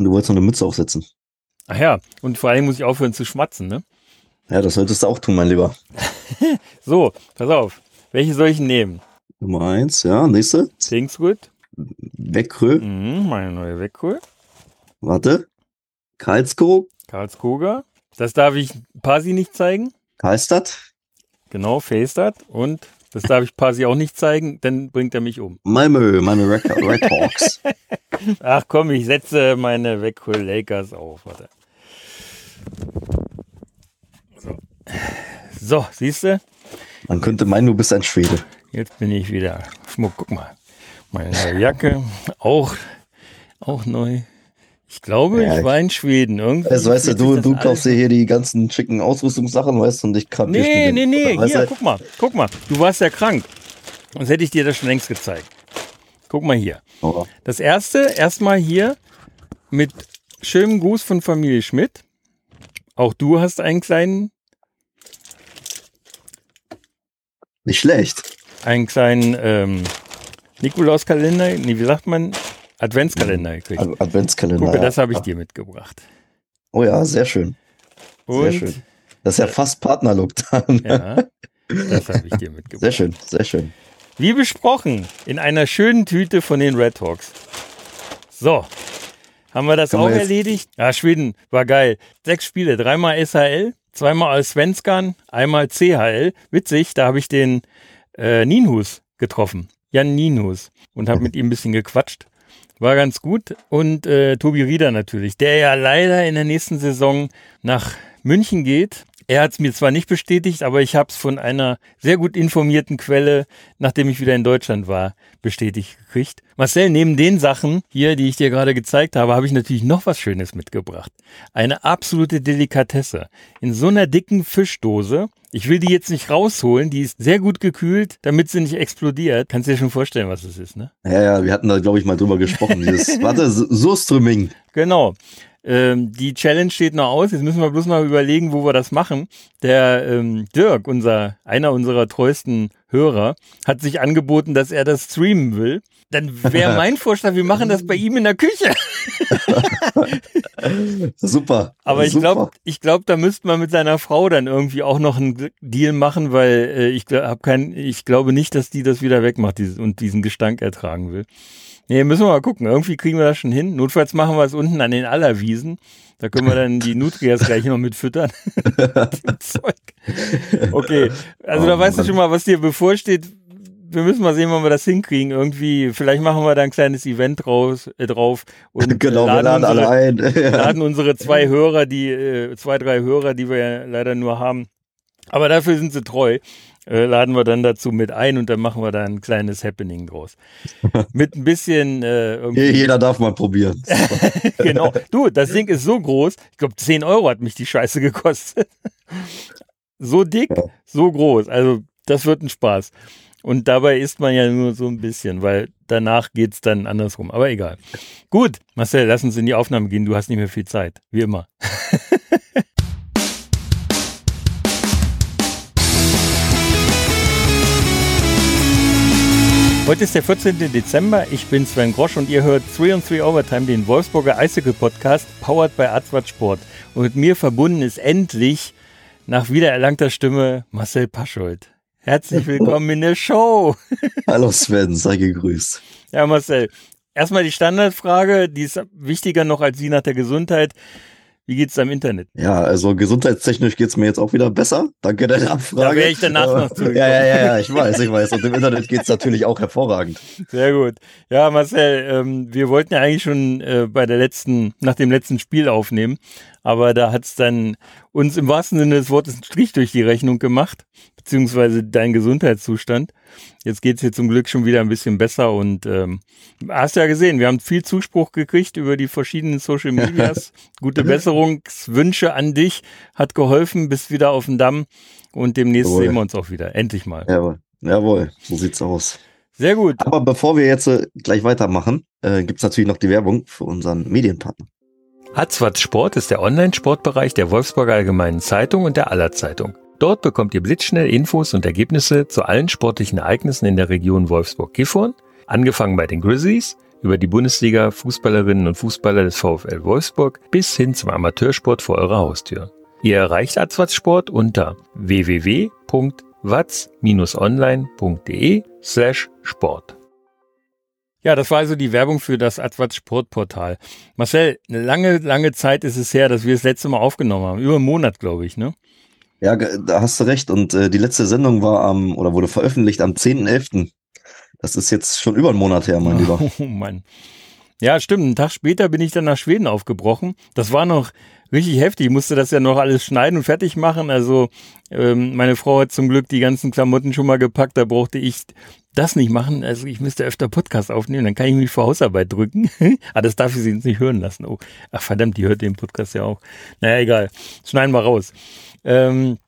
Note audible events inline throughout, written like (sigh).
Und du wolltest noch eine Mütze aufsetzen. Ach ja, und vor allem muss ich aufhören zu schmatzen, ne? Ja, das solltest du auch tun, mein Lieber. (laughs) So, pass auf. Welche soll ich nehmen? Nummer eins, ja, nächste. Kingswood. Weckrö. Mhm, meine neue Weckrö. Warte. Karlskoog. Karlskoga. Das darf ich Pasi nicht zeigen. Karlstadt. Genau, Feestad. Und das darf ich Pasi auch nicht zeigen, dann bringt er mich um. Malmö, meine Red, Red Hawks. (laughs) Ach komm, ich setze meine Weckrö Lakers auf. Warte. So, so siehst du? Man könnte meinen, du bist ein Schwede. Jetzt bin ich wieder Schmuck. Guck mal. Meine Jacke, auch, auch neu. Ich glaube, Ja, ich war in Schweden. Irgendwie Also, weißt du, du, du kaufst dir hier die ganzen schicken Ausrüstungssachen, weißt du, und ich kann Nee, nee, nee, hier, du? guck mal, guck mal. Du warst ja krank. Sonst hätte ich dir das schon längst gezeigt. Guck mal hier. Oh, Das erste, erstmal hier mit schönem Gruß von Familie Schmidt. Auch du hast einen kleinen, nicht schlecht. einen kleinen ähm, Nikolauskalender, nee, wie sagt man? Adventskalender gekriegt. Ad- Adventskalender. Gucke, das habe ich dir mitgebracht. Oh ja, sehr schön. Sehr Und schön. Das ist ja fast Partnerlook dann. ja, das habe ich dir mitgebracht. Sehr schön, sehr schön. Wie besprochen, in einer schönen Tüte von den Red Hawks. So, haben wir das wir auch jetzt- erledigt? Ja, Schweden war geil. Sechs Spiele, dreimal SHL, zweimal als Svenskan, einmal CHL. Witzig, da habe ich den äh, Nienhus getroffen, Jan Nienhus, und habe mit (laughs) ihm ein bisschen gequatscht. War ganz gut. Und äh, Tobi Rieder natürlich, der ja leider in der nächsten Saison nach München geht. Er hat es mir zwar nicht bestätigt, aber ich habe es von einer sehr gut informierten Quelle, nachdem ich wieder in Deutschland war, bestätigt gekriegt. Marcel, neben den Sachen hier, die ich dir gerade gezeigt habe, habe ich natürlich noch was Schönes mitgebracht. Eine absolute Delikatesse. In so einer dicken Fischdose. Ich will die jetzt nicht rausholen, die ist sehr gut gekühlt, damit sie nicht explodiert. Kannst dir schon vorstellen, was es ist, ne? Ja, ja, wir hatten da, glaube ich, mal drüber gesprochen. Dieses, (laughs) warte, Surströmming. Genau. Ähm, die Challenge steht noch aus. Jetzt müssen wir bloß noch überlegen, wo wir das machen. Der ähm, Dirk, unser, einer unserer treuesten Hörer, hat sich angeboten, dass er das streamen will. Dann wäre (laughs) mein Vorschlag, wir machen das bei ihm in der Küche. (laughs) Super. Aber ich glaube, ich glaube, da müsste man mit seiner Frau dann irgendwie auch noch einen Deal machen, weil äh, ich gl- hab kein, ich glaube nicht, dass die das wieder wegmacht dieses, und diesen Gestank ertragen will. Nee, müssen wir mal gucken. Irgendwie kriegen wir das schon hin. Notfalls machen wir es unten an den Allerwiesen. Da können wir dann die Nutrias gleich noch mit füttern. (laughs) Okay, also Oh da weißt du schon mal, was dir bevorsteht. Wir müssen mal sehen, wann wir das hinkriegen. Irgendwie, vielleicht machen wir da ein kleines Event draus, äh, drauf und (laughs) genau, wir laden unsere, alle ein. (laughs) Ja. laden unsere zwei Hörer, die äh, zwei, drei Hörer, die wir ja leider nur haben. Aber dafür sind sie treu. Äh, laden wir dann dazu mit ein und dann machen wir da ein kleines Happening draus. (laughs) Mit ein bisschen äh. Jeder darf mal probieren. (laughs) genau. Du, das Ding ist so groß. Ich glaube, 10 Euro hat mich die Scheiße gekostet. (laughs) so dick, Ja. so groß. Also, das wird ein Spaß. Und dabei isst man ja nur so ein bisschen, weil danach geht's dann andersrum. Aber egal. Gut, Marcel, lass uns in die Aufnahme gehen. Du hast nicht mehr viel Zeit. Wie immer. Heute ist der 14. Dezember. Ich bin Sven Grosch und ihr hört 3 on 3 Overtime, den Wolfsburger Icicle Podcast, powered by Adwart Sport. Und mit mir verbunden ist endlich nach wiedererlangter Stimme Marcel Paschold. Herzlich willkommen in der Show. (laughs) Hallo Sven, sei gegrüßt. Ja, Marcel, erstmal die Standardfrage, die ist wichtiger noch als die nach der Gesundheit. Wie geht's am Internet? Ja, also gesundheitstechnisch geht's mir jetzt auch wieder besser. Danke deiner Abfrage. Da wäre ich danach Aber- noch zugekommen. Ja, ja, ja, ja, ich weiß, ich weiß. Und im Internet geht's natürlich auch hervorragend. Sehr gut. Ja, Marcel, ähm, wir wollten ja eigentlich schon äh, bei der letzten, nach dem letzten Spiel aufnehmen, aber da hat's dann uns im wahrsten Sinne des Wortes einen Strich durch die Rechnung gemacht, beziehungsweise dein Gesundheitszustand. Jetzt geht's hier zum Glück schon wieder ein bisschen besser und ähm, hast ja gesehen, wir haben viel Zuspruch gekriegt über die verschiedenen Social Medias. (laughs) Gute Besserungswünsche an dich, hat geholfen, bist wieder auf dem Damm und demnächst Jawohl. sehen wir uns auch wieder. Endlich mal. Jawohl, jawohl, so sieht's aus. Sehr gut. Aber bevor wir jetzt äh, gleich weitermachen, äh, gibt's natürlich noch die Werbung für unseren Medienpartner. Atzwatz Sport ist der Online-Sportbereich der Wolfsburger Allgemeinen Zeitung und der Aller Zeitung. Dort bekommt ihr blitzschnell Infos und Ergebnisse zu allen sportlichen Ereignissen in der Region Wolfsburg-Gifhorn, angefangen bei den Grizzlies, über die Bundesliga, Fußballerinnen und Fußballer des VfL Wolfsburg bis hin zum Amateursport vor eurer Haustür. Ihr erreicht Atzwatzsport unter www.watz-online.de slash Sport. Ja, das war also die Werbung für das Advert Sportportal. Marcel, eine lange, lange Zeit ist es her, dass wir das letzte Mal aufgenommen haben. Über einen Monat, glaube ich, ne? Ja, da hast du recht. Und äh, die letzte Sendung war am, oder wurde veröffentlicht am 10.11. Das ist jetzt schon über einen Monat her, mein Lieber. (laughs) Oh Mann. Ja, stimmt. Einen Tag später bin ich dann nach Schweden aufgebrochen. Das war noch richtig heftig. Ich musste das ja noch alles schneiden und fertig machen. Also ähm, meine Frau hat zum Glück die ganzen Klamotten schon mal gepackt. Da brauchte ich das nicht machen. Also ich müsste öfter Podcast aufnehmen. Dann kann ich mich vor Hausarbeit drücken. (laughs) ah, das darf ich sie jetzt nicht hören lassen. Oh, ach verdammt, die hört den Podcast ja auch. Naja, egal. Schneiden wir raus. Ähm,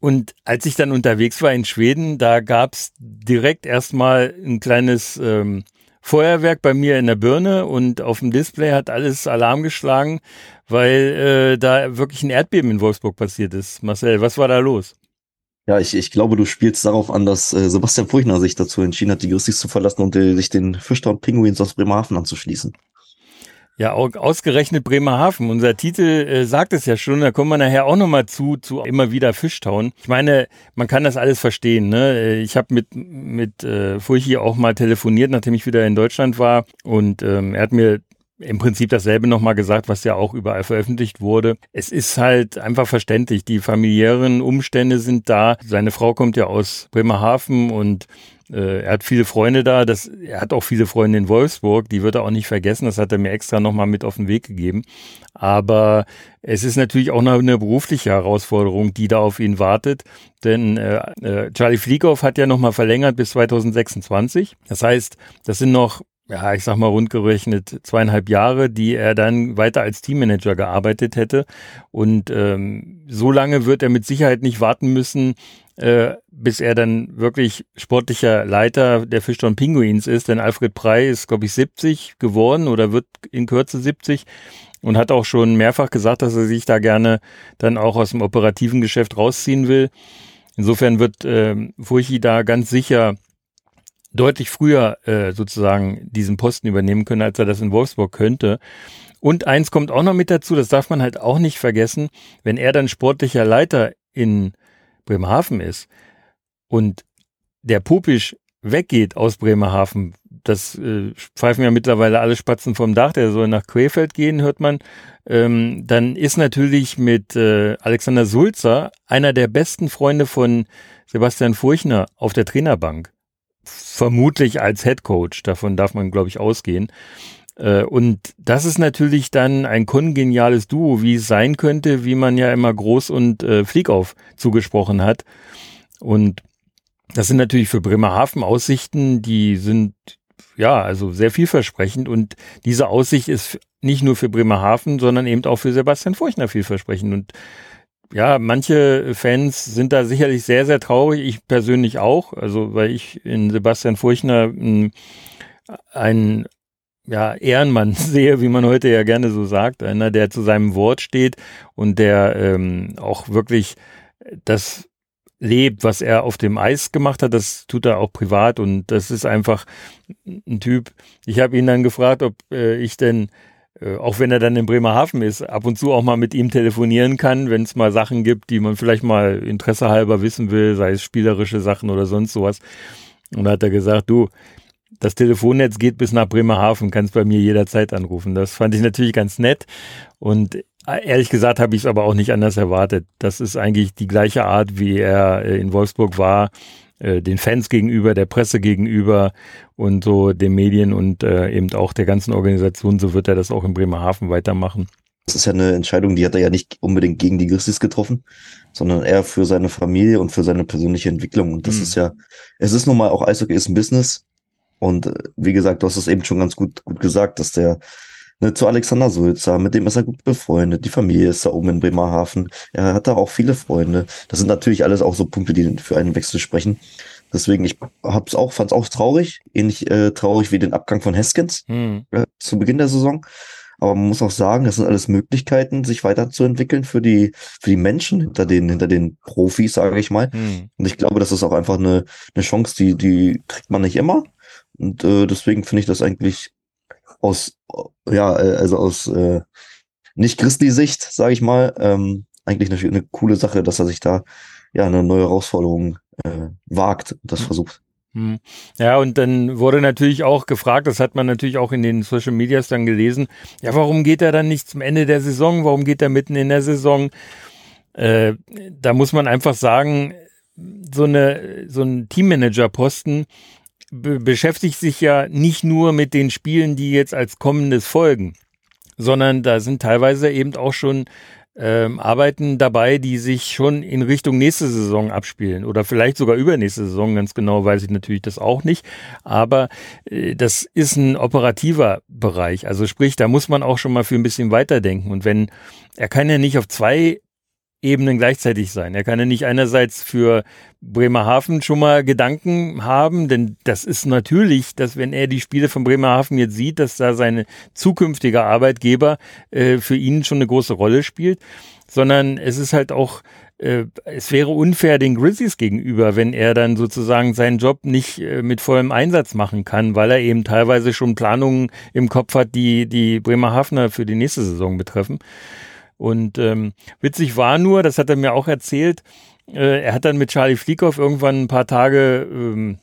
und als ich dann unterwegs war in Schweden, da gab's direkt erstmal ein kleines ähm, Feuerwerk bei mir in der Birne und auf dem Display hat alles Alarm geschlagen, weil äh, da wirklich ein Erdbeben in Wolfsburg passiert ist. Marcel, was war da los? Ja, ich, ich glaube, du spielst darauf an, dass äh, Sebastian Furchner sich dazu entschieden hat, die Grizzlies zu verlassen und äh, sich den Fischtown Pinguins aus Bremerhaven anzuschließen. Ja, ausgerechnet Bremerhaven. Unser Titel äh, sagt es ja schon, da kommen wir nachher auch nochmal zu, zu immer wieder Fischtown. Ich meine, man kann das alles verstehen. Ne? Äh, ich habe mit, mit äh, Furchi auch mal telefoniert, nachdem ich wieder in Deutschland war. Und ähm, er hat mir im Prinzip dasselbe nochmal gesagt, was ja auch überall veröffentlicht wurde. Es ist halt einfach verständlich. Die familiären Umstände sind da. Seine Frau kommt ja aus Bremerhaven und äh, er hat viele Freunde da, das, er hat auch viele Freunde in Wolfsburg, die wird er auch nicht vergessen, das hat er mir extra nochmal mit auf den Weg gegeben. Aber es ist natürlich auch noch eine berufliche Herausforderung, die da auf ihn wartet, denn äh, äh, Charlie Flieghoff hat ja nochmal verlängert bis 2026. Das heißt, das sind noch ja, ich sag mal rundgerechnet zweieinhalb Jahre, die er dann weiter als Teammanager gearbeitet hätte. Und ähm, so lange wird er mit Sicherheit nicht warten müssen, äh, bis er dann wirklich sportlicher Leiter der Fischtown Pinguins ist. Denn Alfred Prey ist, glaube ich, 70 geworden oder wird in Kürze 70 und hat auch schon mehrfach gesagt, dass er sich da gerne dann auch aus dem operativen Geschäft rausziehen will. Insofern wird äh, Furchi da ganz sicher deutlich früher äh, sozusagen diesen Posten übernehmen können, als er das in Wolfsburg könnte. Und eins kommt auch noch mit dazu, das darf man halt auch nicht vergessen, wenn er dann sportlicher Leiter in Bremerhaven ist und der Pupisch weggeht aus Bremerhaven, das äh, pfeifen ja mittlerweile alle Spatzen vom Dach, der soll nach Krefeld gehen, hört man, ähm, dann ist natürlich mit äh, Alexander Sulzer einer der besten Freunde von Sebastian Furchner auf der Trainerbank. Vermutlich als Head Coach, davon darf man, glaube ich, ausgehen. Äh, und das ist natürlich dann ein kongeniales Duo, wie es sein könnte, wie man ja immer Groß und äh, Fliegauf zugesprochen hat. Und das sind natürlich für Bremerhaven Aussichten, die sind ja also sehr vielversprechend. Und diese Aussicht ist nicht nur für Bremerhaven, sondern eben auch für Sebastian Furchner vielversprechend. Und ja, manche Fans sind da sicherlich sehr, sehr traurig. Ich persönlich auch. Also, weil ich in Sebastian Furchner hm, einen ja, Ehrenmann (laughs) sehe, wie man heute ja gerne so sagt, einer, der zu seinem Wort steht und der ähm, auch wirklich das lebt, was er auf dem Eis gemacht hat, das tut er auch privat und das ist einfach ein Typ. Ich habe ihn dann gefragt, ob äh, ich denn, äh, auch wenn er dann in Bremerhaven ist, ab und zu auch mal mit ihm telefonieren kann, wenn es mal Sachen gibt, die man vielleicht mal Interesse halber wissen will, sei es spielerische Sachen oder sonst sowas. Und da hat er gesagt, du, das Telefonnetz geht bis nach Bremerhaven, kannst bei mir jederzeit anrufen. Das fand ich natürlich ganz nett und äh, ehrlich gesagt habe ich es aber auch nicht anders erwartet. Das ist eigentlich die gleiche Art, wie er äh, in Wolfsburg war, äh, den Fans gegenüber, der Presse gegenüber und so den Medien und eben auch der ganzen Organisation. So wird er das auch in Bremerhaven weitermachen. Das ist ja eine Entscheidung, die hat er ja nicht unbedingt gegen die Grizzlies getroffen, sondern eher für seine Familie und für seine persönliche Entwicklung. Und das mhm. ist ja, es ist nun mal auch Eishockey ist ein Business und äh, wie gesagt, du hast es eben schon ganz gut, gut gesagt, dass der ne, zu Alexander Sulzer, mit dem ist er gut befreundet, die Familie ist da oben in Bremerhaven, er hat da auch viele Freunde. Das sind natürlich alles auch so Punkte, die für einen Wechsel sprechen. Deswegen, ich hab's auch, fand's auch traurig, ähnlich äh, traurig wie den Abgang von Haskins hm. äh, zu Beginn der Saison. Aber man muss auch sagen, das sind alles Möglichkeiten, sich weiterzuentwickeln für die, für die Menschen hinter den, hinter den Profis, sage ich mal. Hm. Und ich glaube, das ist auch einfach eine, eine Chance, die, die kriegt man nicht immer. Und äh, deswegen finde ich das eigentlich aus, ja, äh, also aus äh, nicht Christi-Sicht, sage ich mal, ähm, eigentlich eine, eine coole Sache, dass er sich da ja eine neue Herausforderung äh, wagt und das mhm. versucht. Hm. Ja, und dann wurde natürlich auch gefragt, das hat man natürlich auch in den Social Medias dann gelesen, ja, warum geht er dann nicht zum Ende der Saison? Warum geht er mitten in der Saison? Äh, da muss man einfach sagen, so eine, so ein Teammanager-Posten be beschäftigt sich ja nicht nur mit den Spielen, die jetzt als kommendes folgen, sondern da sind teilweise eben auch schon ähm, Arbeiten dabei, die sich schon in Richtung nächste Saison abspielen oder vielleicht sogar übernächste Saison, ganz genau weiß ich natürlich das auch nicht. Aber äh, das ist ein operativer Bereich. Also sprich, da muss man auch schon mal für ein bisschen weiterdenken. Und wenn, er kann ja nicht auf zwei Ebenen gleichzeitig sein. Er kann ja nicht einerseits für Bremerhaven schon mal Gedanken haben, denn das ist natürlich, dass wenn er die Spiele von Bremerhaven jetzt sieht, dass da seine zukünftige Arbeitgeber äh, für ihn schon eine große Rolle spielt, sondern es ist halt auch äh, es wäre unfair den Grizzlies gegenüber, wenn er dann sozusagen seinen Job nicht äh, mit vollem Einsatz machen kann, weil er eben teilweise schon Planungen im Kopf hat, die die Bremerhavener für die nächste Saison betreffen. Und ähm, witzig war nur, das hat er mir auch erzählt, äh, er hat dann mit Charlie Flieghoff irgendwann ein paar Tage, ähm,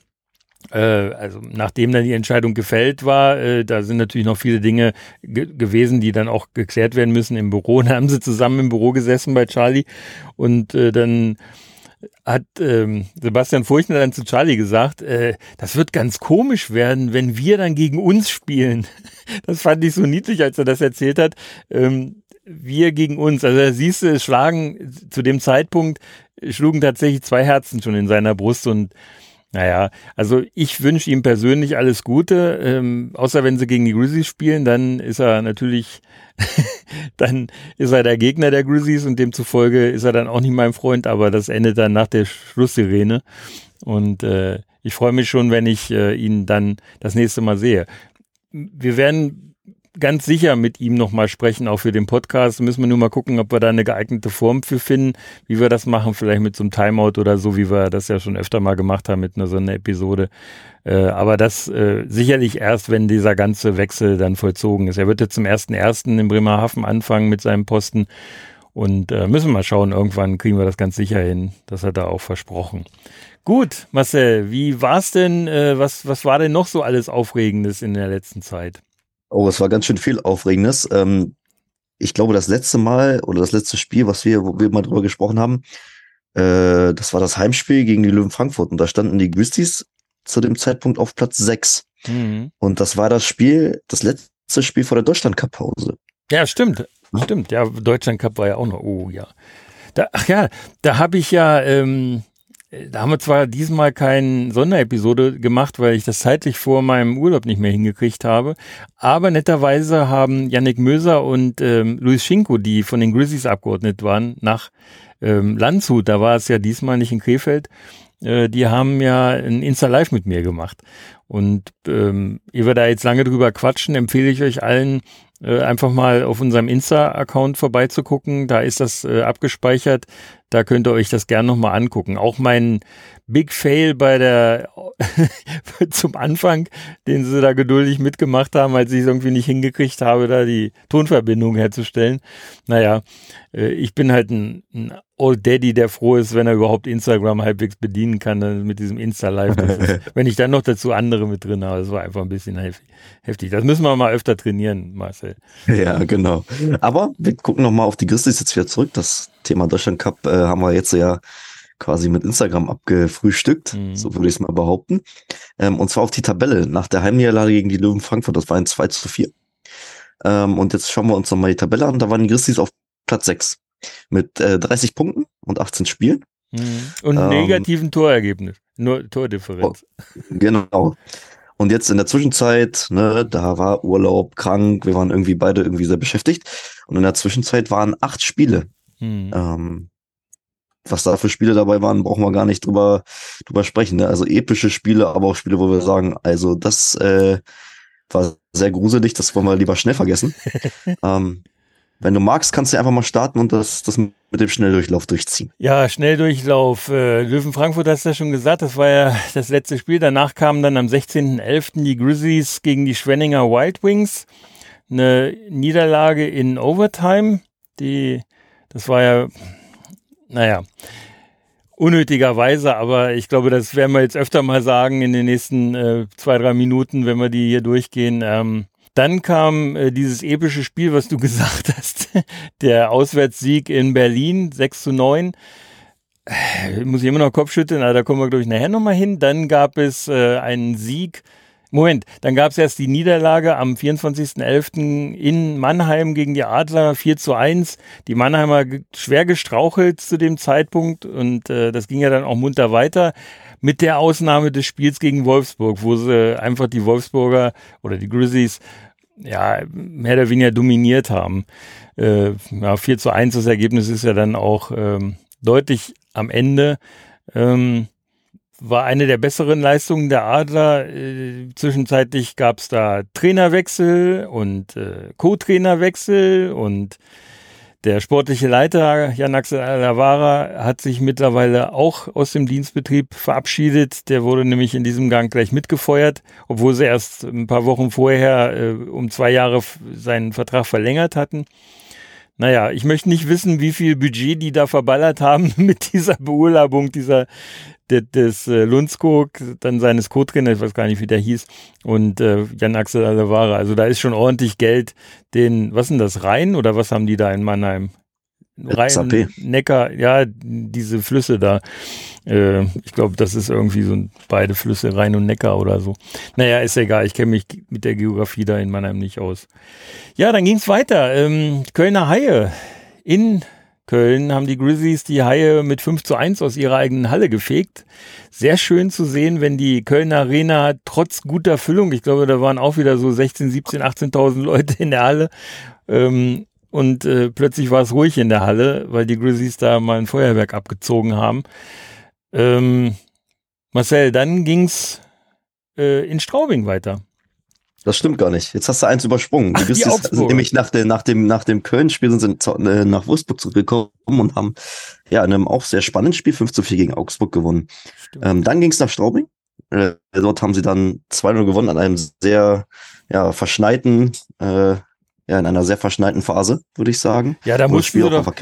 äh, also nachdem dann die Entscheidung gefällt war, äh, da sind natürlich noch viele Dinge ge gewesen, die dann auch geklärt werden müssen im Büro. (laughs) Und haben sie zusammen im Büro gesessen bei Charlie und äh, dann hat ähm, Sebastian Furchner dann zu Charlie gesagt, äh, das wird ganz komisch werden, wenn wir dann gegen uns spielen. (laughs) Das fand ich so niedlich, als er das erzählt hat. Ähm, wir gegen uns. Also siehst du, es schlagen zu dem Zeitpunkt schlugen tatsächlich zwei Herzen schon in seiner Brust und naja, also ich wünsche ihm persönlich alles Gute, ähm, außer wenn sie gegen die Grizzlies spielen, dann ist er natürlich, (laughs) dann ist er der Gegner der Grizzlies und demzufolge ist er dann auch nicht mein Freund, aber das endet dann nach der Schlusssirene und äh, ich freue mich schon, wenn ich äh, ihn dann das nächste Mal sehe. Wir werden ganz sicher mit ihm nochmal sprechen, auch für den Podcast. Müssen wir nur mal gucken, ob wir da eine geeignete Form für finden, wie wir das machen, vielleicht mit so einem Timeout oder so, wie wir das ja schon öfter mal gemacht haben mit einer so einer Episode. Äh, aber das äh, sicherlich erst, wenn dieser ganze Wechsel dann vollzogen ist. Er wird jetzt zum ersten ersten in Bremerhaven anfangen mit seinem Posten. Und äh, müssen wir mal schauen, irgendwann kriegen wir das ganz sicher hin. Das hat er auch versprochen. Gut, Marcel, wie war's denn, äh, was, was war denn noch so alles Aufregendes in der letzten Zeit? Oh, es war ganz schön viel Aufregendes. Ähm, ich glaube, das letzte Mal oder das letzte Spiel, was wir, wo wir mal drüber gesprochen haben, äh, das war das Heimspiel gegen die Löwen Frankfurt. Und da standen die Güstis zu dem Zeitpunkt auf Platz 6. Mhm. Und das war das Spiel, das letzte Spiel vor der Deutschland Cup Pause. Ja, stimmt. Stimmt. Ja, Deutschland Cup war ja auch noch. Oh, ja. Da, ach ja, da habe ich ja, ähm, da haben wir zwar diesmal keine Sonderepisode gemacht, weil ich das zeitlich vor meinem Urlaub nicht mehr hingekriegt habe, aber netterweise haben Yannick Möser und ähm, Luis Schinko, die von den Grizzlies abgeordnet waren, nach ähm, Landshut, da war es ja diesmal nicht in Krefeld, äh, die haben ja ein Insta-Live mit mir gemacht. Und ähm, ehe wir da jetzt lange drüber quatschen, empfehle ich euch allen, äh, einfach mal auf unserem Insta-Account vorbeizugucken. Da ist das äh, abgespeichert. Da könnt ihr euch das gerne nochmal angucken. Auch mein Big Fail bei der (laughs) zum Anfang, den sie da geduldig mitgemacht haben, als ich es irgendwie nicht hingekriegt habe, da die Tonverbindung herzustellen. Naja, äh, ich bin halt ein, ein Old Daddy, der froh ist, wenn er überhaupt Instagram halbwegs bedienen kann, dann mit diesem Insta-Live. (laughs) wenn ich dann noch dazu andere mit drin habe, das war einfach ein bisschen heftig. Das müssen wir mal öfter trainieren, Marcel. Ja, genau. Aber wir gucken nochmal auf die Grizzlies jetzt wieder zurück. Das Thema Deutschland Cup äh, haben wir jetzt ja quasi mit Instagram abgefrühstückt, mhm. so würde ich es mal behaupten. Ähm, und zwar auf die Tabelle nach der Heimniederlage gegen die Löwen Frankfurt. Das war ein 2 zu 4. Ähm, und jetzt schauen wir uns nochmal die Tabelle an. Da waren die Grizzlies auf Platz 6 mit äh, 30 Punkten und 18 Spielen. Mhm. Und ähm, negativen Torergebnis, nur Tordifferenz. Oh, genau. Und jetzt in der Zwischenzeit, ne, da war Urlaub, krank, wir waren irgendwie beide irgendwie sehr beschäftigt. Und in der Zwischenzeit waren acht Spiele. Mhm. Ähm, was da für Spiele dabei waren, brauchen wir gar nicht drüber, drüber sprechen. Ne? Also epische Spiele, aber auch Spiele, wo wir sagen, also das äh, war sehr gruselig, das wollen wir lieber schnell vergessen. (laughs) ähm, wenn du magst, kannst du einfach mal starten und das, das mit dem Schnelldurchlauf durchziehen. Ja, Schnelldurchlauf. Äh, Löwen Frankfurt hast du ja schon gesagt, das war ja das letzte Spiel. Danach kamen dann am 16.11. die Grizzlies gegen die Schwenninger Wild Wings. Eine Niederlage in Overtime. Die, das war ja, naja, unnötigerweise, aber ich glaube, das werden wir jetzt öfter mal sagen in den nächsten äh, zwei, drei Minuten, wenn wir die hier durchgehen. Ähm, dann kam äh, dieses epische Spiel, was du (laughs) gesagt hast, der Auswärtssieg in Berlin, 6 zu 9. Äh, muss ich immer noch Kopf schütteln, aber da kommen wir, glaube ich, nachher nochmal hin. Dann gab es äh, einen Sieg. Moment, dann gab es erst die Niederlage am 24.11. in Mannheim gegen die Adler 4 zu 1. Die Mannheimer schwer gestrauchelt zu dem Zeitpunkt und äh, das ging ja dann auch munter weiter mit der Ausnahme des Spiels gegen Wolfsburg, wo sie einfach die Wolfsburger oder die Grizzlies ja, mehr oder weniger dominiert haben. Äh, ja, 4 zu 1, das Ergebnis ist ja dann auch ähm, deutlich am Ende. Ähm, war eine der besseren Leistungen der Adler. Äh, zwischenzeitlich gab es da Trainerwechsel und äh, Co-Trainerwechsel und der sportliche Leiter Jan-Axel Alavara hat sich mittlerweile auch aus dem Dienstbetrieb verabschiedet. Der wurde nämlich in diesem Gang gleich mitgefeuert, obwohl sie erst ein paar Wochen vorher äh, um zwei Jahre seinen Vertrag verlängert hatten. Naja, ich möchte nicht wissen, wie viel Budget die da verballert haben (laughs) mit dieser Beurlaubung dieser des, des äh, Lundskog, dann seines Co-Trainers, ich weiß gar nicht, wie der hieß, und äh, Jan-Axel Alavara. Also da ist schon ordentlich Geld, den, was sind das, Rhein oder was haben die da in Mannheim? Rhein, Neckar, ja, diese Flüsse da. Äh, ich glaube, das ist irgendwie so beide Flüsse, Rhein und Neckar oder so. Naja, ist egal, ich kenne mich mit der Geografie da in Mannheim nicht aus. Ja, dann ging es weiter. Ähm, Kölner Haie in Köln haben die Grizzlies die Haie mit 5 zu 1 aus ihrer eigenen Halle gefegt. Sehr schön zu sehen, wenn die Kölner Arena trotz guter Füllung, ich glaube, da waren auch wieder so 16, 17, 18.000 Leute in der Halle, ähm, und äh, plötzlich war es ruhig in der Halle, weil die Grizzlies da mal ein Feuerwerk abgezogen haben. Ähm, Marcel, dann ging's äh, in Straubing weiter. Das stimmt gar nicht. Jetzt hast du eins übersprungen. Die Grizzlies sind nämlich nach, der, nach dem, nach dem Köln-Spiel sind sie äh, nach Wolfsburg zurückgekommen und haben ja in einem auch sehr spannenden Spiel 5 zu 4 gegen Augsburg gewonnen. Ähm, dann ging es nach Straubing. Äh, dort haben sie dann 2-0 gewonnen an einem sehr ja, verschneiten äh, ja, in einer sehr verschneiten Phase, würde ich sagen. Ja, da mussten sie doch,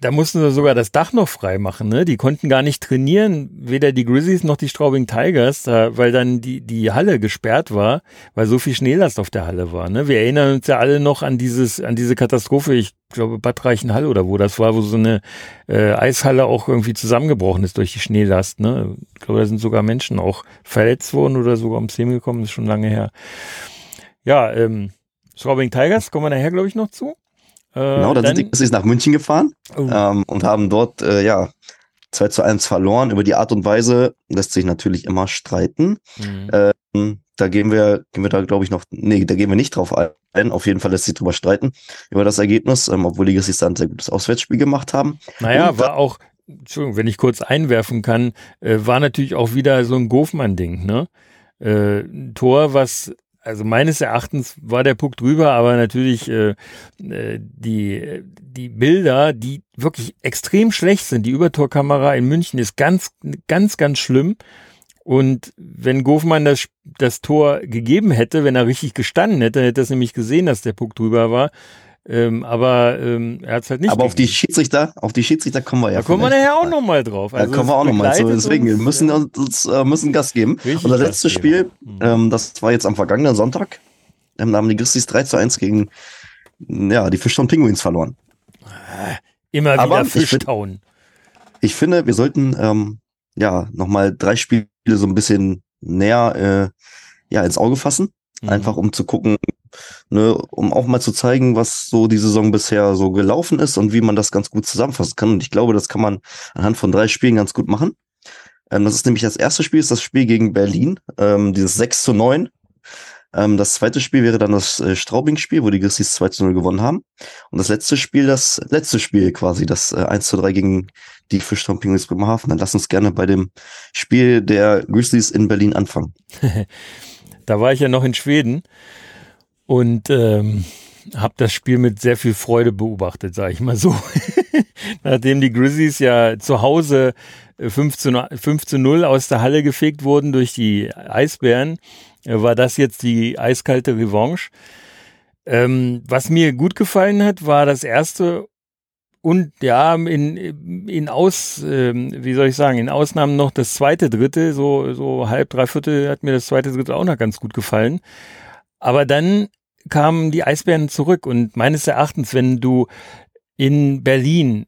da mussten sie sogar das Dach noch frei machen, ne? Die konnten gar nicht trainieren, weder die Grizzlies noch die Straubing Tigers, da, weil dann die, die Halle gesperrt war, weil so viel Schneelast auf der Halle war, ne? Wir erinnern uns ja alle noch an dieses, an diese Katastrophe, ich glaube Bad Reichenhall oder wo das war, wo so eine äh, Eishalle auch irgendwie zusammengebrochen ist durch die Schneelast, ne? Ich glaube, da sind sogar Menschen auch verletzt worden oder sogar ums Leben gekommen, das ist schon lange her. Ja, ähm, Straubing Tigers, kommen wir nachher, glaube ich, noch zu. Äh, genau, dann, dann, sind die Grizzlies nach München gefahren oh. ähm, und haben dort, äh, ja, 2 zu 1 verloren. Über die Art und Weise lässt sich natürlich immer streiten. Mhm. Ähm, da gehen wir, gehen wir da, glaube ich, noch, nee, da gehen wir nicht drauf ein. Auf jeden Fall lässt sich drüber streiten über das Ergebnis, ähm, obwohl die Grizzlies dann ein sehr gutes Auswärtsspiel gemacht haben. Naja, und war auch, Entschuldigung, wenn ich kurz einwerfen kann, äh, war natürlich auch wieder so ein Gofmann-Ding, ne? Äh, ein Tor, was also meines Erachtens war der Puck drüber, aber natürlich äh, äh, die, die Bilder, die wirklich extrem schlecht sind. Die Übertorkamera in München ist ganz, ganz, ganz schlimm. Und wenn Gofmann das, das Tor gegeben hätte, wenn er richtig gestanden hätte, hätte er es nämlich gesehen, dass der Puck drüber war. Ähm, aber ähm, er hat es halt nicht. Aber auf die Schiedsrichter, auf die Schiedsrichter kommen wir ja. Da kommen wir nachher auch nochmal drauf. Also da kommen wir auch nochmal zu. Deswegen, wir müssen uns, äh, müssen Gas geben. Richtig Und das letzte Spiel, mhm. ähm, das war jetzt am vergangenen Sonntag. Ähm, da haben die Grizzlies 3 zu 1 gegen ja, die Fischtown Pinguins verloren. Ah, immer wieder Aber Fischtown. Ich, ich, finde, wir sollten ähm, ja nochmal drei Spiele so ein bisschen näher äh, ja, ins Auge fassen. Mhm. Einfach um zu gucken, ne, um auch mal zu zeigen, was so die Saison bisher so gelaufen ist und wie man das ganz gut zusammenfassen kann. Und ich glaube, das kann man anhand von drei Spielen ganz gut machen. Ähm, das ist nämlich das erste Spiel, ist das Spiel gegen Berlin, ähm, dieses 6 zu 9. Ähm, das zweite Spiel wäre dann das äh, Straubing-Spiel, wo die Grizzlies 2 zu 0 gewonnen haben. Und das letzte Spiel, das letzte Spiel quasi, das äh, 1 zu 3 gegen die Fischtown Penguins Bremerhaven. Dann lass uns gerne bei dem Spiel der Grizzlies in Berlin anfangen. (laughs) da war ich ja noch in Schweden und ähm, habe das Spiel mit sehr viel Freude beobachtet, sage ich mal so. (laughs) Nachdem die Grizzlies ja zu Hause 5 zu, 5 zu 0 aus der Halle gefegt wurden durch die Eisbären, äh, war das jetzt die eiskalte Revanche. Ähm, was mir gut gefallen hat, war das erste und ja, in, in Aus, äh, wie soll ich sagen, in Ausnahmen noch das zweite Drittel, so, so halb, dreiviertel hat mir das zweite Drittel auch noch ganz gut gefallen. Aber dann kamen die Eisbären zurück und meines Erachtens, wenn du in Berlin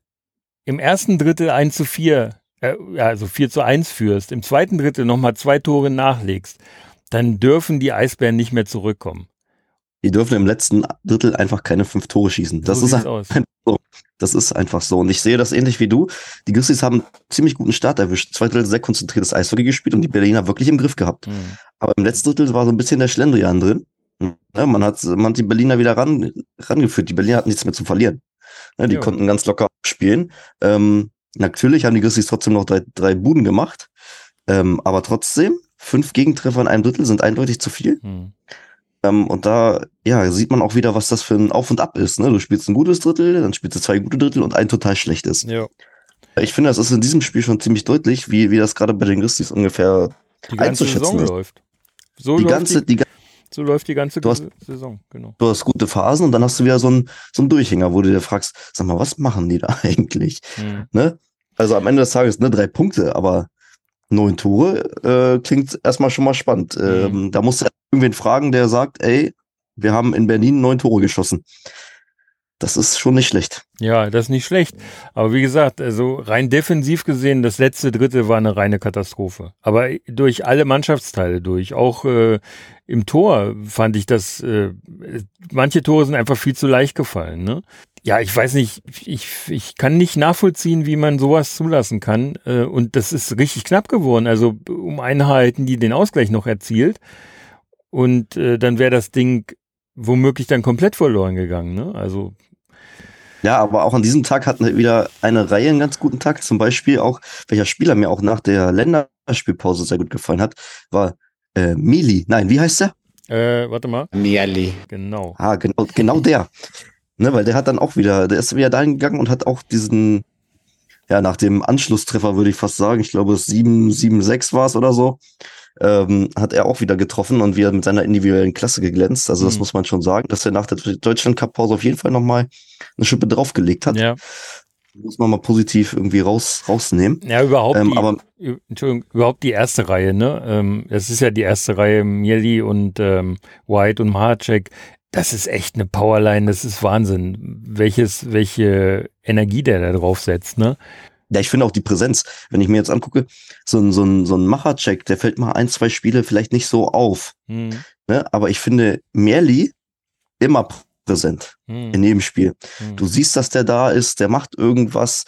im ersten Drittel 1 zu 4, äh, also 4 zu 1 führst, im zweiten Drittel nochmal zwei Tore nachlegst, dann dürfen die Eisbären nicht mehr zurückkommen. Die dürfen im letzten Drittel einfach keine fünf Tore schießen. Das so ist aus. (laughs) so. Das ist einfach so. Und ich sehe das ähnlich wie du. Die Grizzlies haben einen ziemlich guten Start erwischt. Zwei Drittel sehr konzentriertes Eishockey gespielt und die Berliner wirklich im Griff gehabt. Mhm. Aber im letzten Drittel war so ein bisschen der Schlendrian drin. Ja, man, hat, man hat die Berliner wieder ran, rangeführt. Die Berliner hatten nichts mehr zu verlieren. Ja, die ja. konnten ganz locker spielen. Ähm, natürlich haben die Grizzlies trotzdem noch drei, drei Buden gemacht. Ähm, aber trotzdem, fünf Gegentreffer in einem Drittel sind eindeutig zu viel. Mhm. Ähm, und da ja, sieht man auch wieder, was das für ein Auf und Ab ist. Ne? Du spielst ein gutes Drittel, dann spielst du zwei gute Drittel und ein total schlechtes. Ja. Ich finde, das ist in diesem Spiel schon ziemlich deutlich, wie, wie das gerade bei den Grizzlies ungefähr die ganze einzuschätzen Saison ist. läuft. So die läuft ganze, die, die, so läuft die ganze hast, Saison, genau. Du hast gute Phasen und dann hast du wieder so einen so einen Durchhänger, wo du dir fragst, sag mal, was machen die da (laughs) eigentlich? Hm. Ne? Also am Ende des Tages, ne, drei Punkte, aber neun Tore äh, klingt erstmal schon mal spannend. Mhm. Ähm, da musst du irgendwen fragen, der sagt, ey, wir haben in Berlin neun Tore geschossen. Das ist schon nicht schlecht. Ja, das ist nicht schlecht. Aber wie gesagt, also rein defensiv gesehen, das letzte Drittel war eine reine Katastrophe. Aber durch alle Mannschaftsteile durch, auch äh, im Tor fand ich das, äh, manche Tore sind einfach viel zu leicht gefallen. Ne? Ja, ich weiß nicht, ich, ich kann nicht nachvollziehen, wie man sowas zulassen kann. Äh, und das ist richtig knapp geworden. Also um Einheiten, die den Ausgleich noch erzielt. Und äh, dann wäre das Ding womöglich dann komplett verloren gegangen. Ne? Also ja, aber auch an diesem Tag hatten wieder eine Reihe einen ganz guten Tag. Zum Beispiel auch, welcher Spieler mir auch nach der Länderspielpause sehr gut gefallen hat, war äh, Mili. Nein, wie heißt der? Äh, warte mal. Miali. Genau. Ah, genau, genau der. Ne, weil der hat dann auch wieder, der ist wieder dahin gegangen und hat auch diesen, ja, nach dem Anschlusstreffer würde ich fast sagen, ich glaube 7, 7, 6 war es oder so, ähm, hat er auch wieder getroffen und wieder mit seiner individuellen Klasse geglänzt. Also das mhm. muss man schon sagen, dass er nach der Deutschland Cup Pause auf jeden Fall nochmal eine Schippe draufgelegt hat. Ja. Muss man mal positiv irgendwie raus, rausnehmen. Ja, überhaupt, ähm, die, aber, Entschuldigung, überhaupt die erste Reihe, ne? Ähm, das ist ja die erste Reihe, Mieli und ähm, White und Mahacek. Das ist echt eine Powerline, das ist Wahnsinn, welches, welche Energie der da drauf setzt, ne? Ja, ich finde auch die Präsenz, wenn ich mir jetzt angucke, so ein, so ein, so ein Machercheck, der fällt mal ein, zwei Spiele vielleicht nicht so auf. Mhm. Ne? Aber ich finde Merli immer präsent mhm. in jedem Spiel. Mhm. Du siehst, dass der da ist, der macht irgendwas,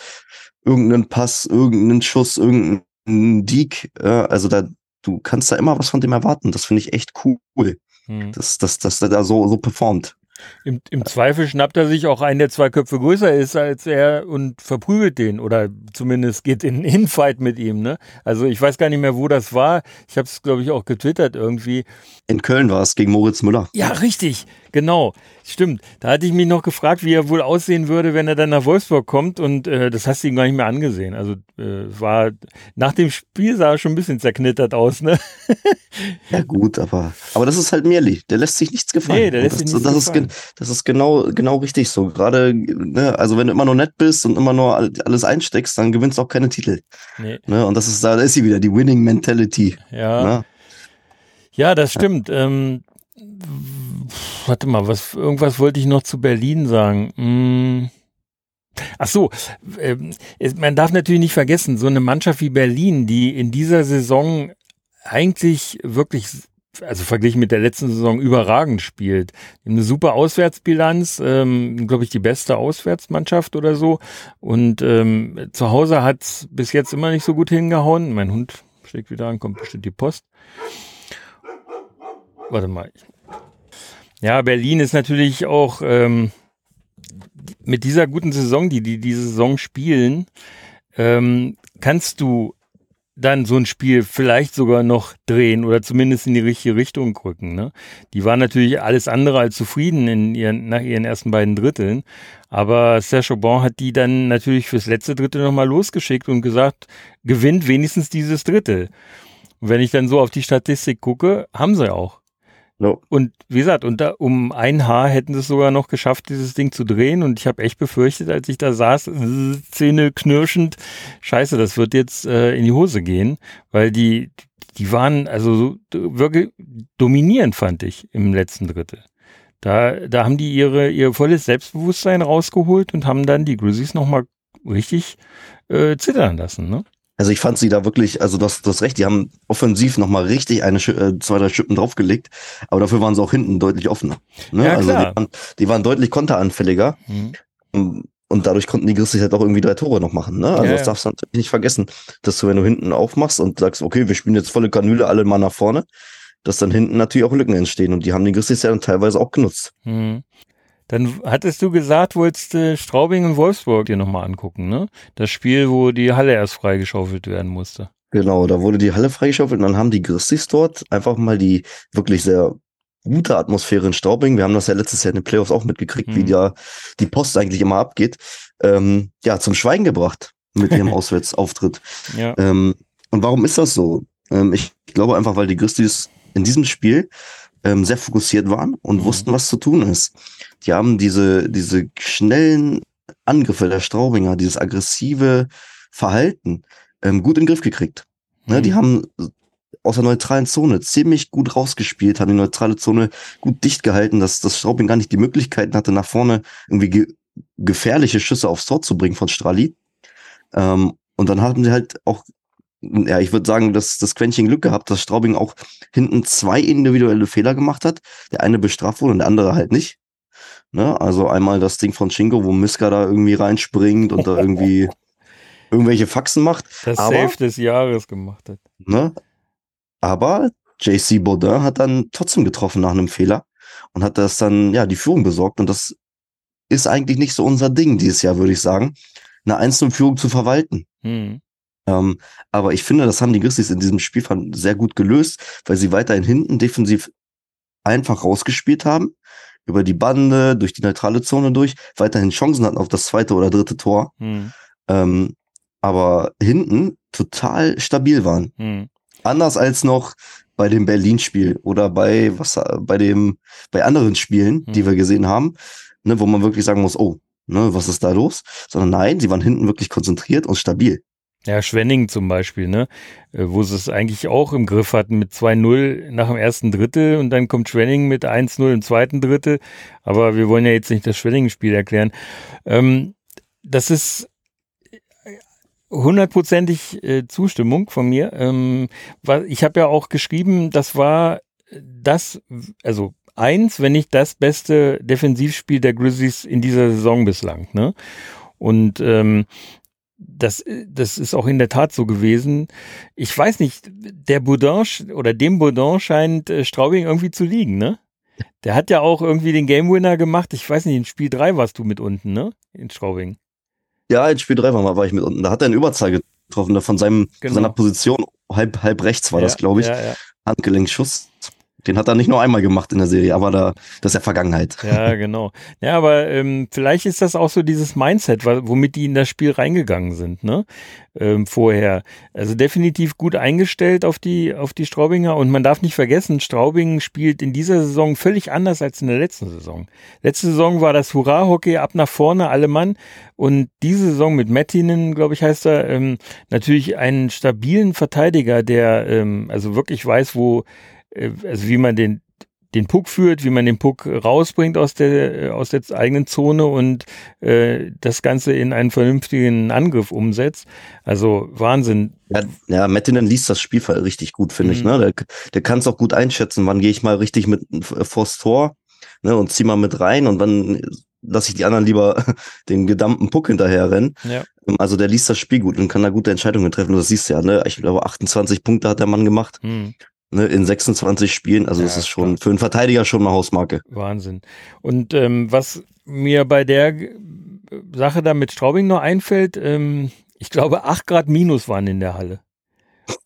irgendeinen Pass, irgendeinen Schuss, irgendeinen Deek. Äh, also da, du kannst da immer was von dem erwarten. Das finde ich echt cool. Mhm. Dass, dass, dass der da so, so performt. Im, Im Zweifel schnappt er sich auch einen, der zwei Köpfe größer ist als er und verprügelt den oder zumindest geht in einen Infight mit ihm. Ne? Also ich weiß gar nicht mehr, wo das war. Ich habe es, glaube ich, auch getwittert irgendwie. In Köln war es gegen Moritz Müller. Ja, richtig, genau. Stimmt. Da hatte ich mich noch gefragt, wie er wohl aussehen würde, wenn er dann nach Wolfsburg kommt und äh, das hast du ihm gar nicht mehr angesehen. Also äh, war nach dem Spiel sah er schon ein bisschen zerknittert aus, ne? (laughs) ja gut, aber aber das ist halt Merli. Der lässt sich nichts gefallen. Nee, der lässt das, sich nichts das gefallen. Ist, das ist genau genau richtig so. Gerade ne, also wenn du immer nur nett bist und immer nur alles einsteckst, dann gewinnst du auch keine Titel. Nee. Ne? Und das ist da, ist sie wieder die Winning Mentality. Ja. Ne? Ja, das stimmt. Ähm, warte mal, was, irgendwas wollte ich noch zu Berlin sagen. Hm. Ach so, äh, man darf natürlich nicht vergessen, so eine Mannschaft wie Berlin, die in dieser Saison eigentlich wirklich, also verglichen mit der letzten Saison überragend spielt. Eine super Auswärtsbilanz, ähm, glaube ich, die beste Auswärtsmannschaft oder so. Und ähm, zu Hause hat es bis jetzt immer nicht so gut hingehauen. Mein Hund schlägt wieder an, kommt bestimmt die Post. Warte mal, ja, Berlin ist natürlich auch ähm, mit dieser guten Saison, die die diese Saison spielen, ähm, kannst du dann so ein Spiel vielleicht sogar noch drehen oder zumindest in die richtige Richtung rücken. Ne? Die waren natürlich alles andere als zufrieden in ihren, nach ihren ersten beiden Dritteln. Aber Serge Aubin hat die dann natürlich fürs letzte Drittel nochmal losgeschickt und gesagt, gewinnt wenigstens dieses Drittel. Und wenn ich dann so auf die Statistik gucke, haben sie auch. No. Und wie gesagt, unter, um ein Haar hätten sie es sogar noch geschafft, dieses Ding zu drehen. Und ich habe echt befürchtet, als ich da saß, äh, Zähne knirschend, scheiße, das wird jetzt äh, in die Hose gehen, weil die, die waren also so, wirklich dominierend, fand ich, im letzten Drittel. Da, da haben die ihre, ihr volles Selbstbewusstsein rausgeholt und haben dann die Grizzlies nochmal richtig äh, zittern lassen, ne? Also ich fand sie da wirklich, also das, das recht, die haben offensiv nochmal richtig eine, äh, zwei, drei Schippen draufgelegt, aber dafür waren sie auch hinten deutlich offener. Ne? Ja, also die waren, die waren deutlich konteranfälliger. Mhm. Und, und dadurch konnten die Grizzlies halt auch irgendwie drei Tore noch machen. Ne? Also ja, das darfst du natürlich nicht vergessen, dass du, wenn du hinten aufmachst und sagst, okay, wir spielen jetzt volle Kanüle alle mal nach vorne, dass dann hinten natürlich auch Lücken entstehen. Und die haben die Grizzlies ja dann teilweise auch genutzt. Mhm. Dann hattest du gesagt, wolltest du Straubing und Wolfsburg dir nochmal angucken, ne? Das Spiel, wo die Halle erst freigeschaufelt werden musste. Genau, da wurde die Halle freigeschaufelt und dann haben die Grizzlies dort einfach mal die wirklich sehr gute Atmosphäre in Straubing. Wir haben das ja letztes Jahr in den Playoffs auch mitgekriegt, mhm. wie ja die Post eigentlich immer abgeht. Ähm, ja, zum Schweigen gebracht mit ihrem (laughs) Auswärtsauftritt. Ja. Ähm, und warum ist das so? Ähm, ich glaube einfach, weil die Grizzlies in diesem Spiel ähm, sehr fokussiert waren und mhm. wussten, was zu tun ist. Die haben diese, diese schnellen Angriffe der Straubinger, dieses aggressive Verhalten ähm, gut in den Griff gekriegt. Ne, mhm. Ne, die haben aus der neutralen Zone ziemlich gut rausgespielt, haben die neutrale Zone gut dicht gehalten, dass das Straubing gar nicht die Möglichkeiten hatte, nach vorne irgendwie ge gefährliche Schüsse aufs Tor zu bringen von Strali. Ähm, und dann haben sie halt auch ja, ich würde sagen, dass das Quäntchen Glück gehabt, dass Straubing auch hinten zwei individuelle Fehler gemacht hat. Der eine bestraft wurde und der andere halt nicht. Ne? Also einmal das Ding von Chingo, wo Miska da irgendwie reinspringt und da irgendwie (laughs) irgendwelche Faxen macht. Das Aber, Safe des Jahres gemacht hat. Ne? Aber JC Baudin hat dann trotzdem getroffen nach einem Fehler und hat das dann, ja, die Führung besorgt. Und das ist eigentlich nicht so unser Ding dieses Jahr, würde ich sagen, eine einzelne Führung zu verwalten. Hm. Ähm, aber ich finde, das haben die Grizzlies in diesem Spiel sehr gut gelöst, weil sie weiterhin hinten defensiv einfach rausgespielt haben, über die Bande, durch die neutrale Zone durch, weiterhin Chancen hatten auf das zweite oder dritte Tor. Hm. Ähm, aber hinten total stabil waren. Hm. Anders als noch bei dem Berlin-Spiel oder bei was bei dem bei anderen Spielen, hm. die wir gesehen haben, ne, wo man wirklich sagen muss, oh, ne, was ist da los? Sondern nein, sie waren hinten wirklich konzentriert und stabil. Ja, Schwenning zum Beispiel, ne? Äh, wo sie es eigentlich auch im Griff hatten mit 2-0 nach dem ersten Drittel und dann kommt Schwenning mit 1-0 im zweiten Drittel. Aber wir wollen ja jetzt nicht das Schwenning-Spiel erklären. Ähm, das ist hundertprozentig äh, Zustimmung von mir. Ähm, weil ich habe ja auch geschrieben, das war das, also eins, wenn nicht das beste Defensivspiel der Grizzlies in dieser Saison bislang. Ne? Und ähm, das, das ist auch in der Tat so gewesen. Ich weiß nicht, der Boudin oder dem Boudin scheint äh, Straubing irgendwie zu liegen, ne? Der hat ja auch irgendwie den Game Winner gemacht. Ich weiß nicht, in Spiel 3 warst du mit unten, ne? In Straubing. Ja, in Spiel 3 war, war ich mit unten. Da hat er einen Überzahl getroffen, ne? von seinem, genau. seiner Position. Halb, halb rechts war ja, das, glaube ich. Ja, ja. Handgelenkschuss. Den hat er nicht nur einmal gemacht in der Serie, aber da, das ist ja Vergangenheit. Ja, (laughs) genau. Ja, aber ähm, vielleicht ist das auch so dieses Mindset, womit die in das Spiel reingegangen sind, ne? Ähm, vorher. Also definitiv gut eingestellt auf die, auf die Straubinger und man darf nicht vergessen, Straubing spielt in dieser Saison völlig anders als in der letzten Saison. Letzte Saison war das Hurra-Hockey ab nach vorne, alle Mann. Und diese Saison mit Mettinen, glaube ich, heißt er, ähm, natürlich einen stabilen Verteidiger, der ähm, also wirklich weiß, wo also wie man den, den Puck führt, wie man den Puck rausbringt aus der, äh, aus der eigenen Zone und äh, das Ganze in einen vernünftigen Angriff umsetzt. Also Wahnsinn. Ja, ja Mettinen liest das Spiel richtig gut, finde mhm. ich. Ne? Der, der kann es auch gut einschätzen, wann gehe ich mal richtig mit vors Tor ne, und zieh mal mit rein und wann lasse ich die anderen lieber (laughs) den gedammten Puck hinterher rennen. Ja. Also der liest das Spiel gut und kann da gute Entscheidungen treffen. Das siehst du ja, ne? Ich glaube, 28 Punkte hat der Mann gemacht. Mhm ne, in 26 Spielen. Also ja, das ist schon klar. für einen Verteidiger schon eine Hausmarke. Wahnsinn. Und ähm, was mir bei der Sache da mit Straubing noch einfällt, ähm, ich glaube, 8 Grad minus waren in der Halle.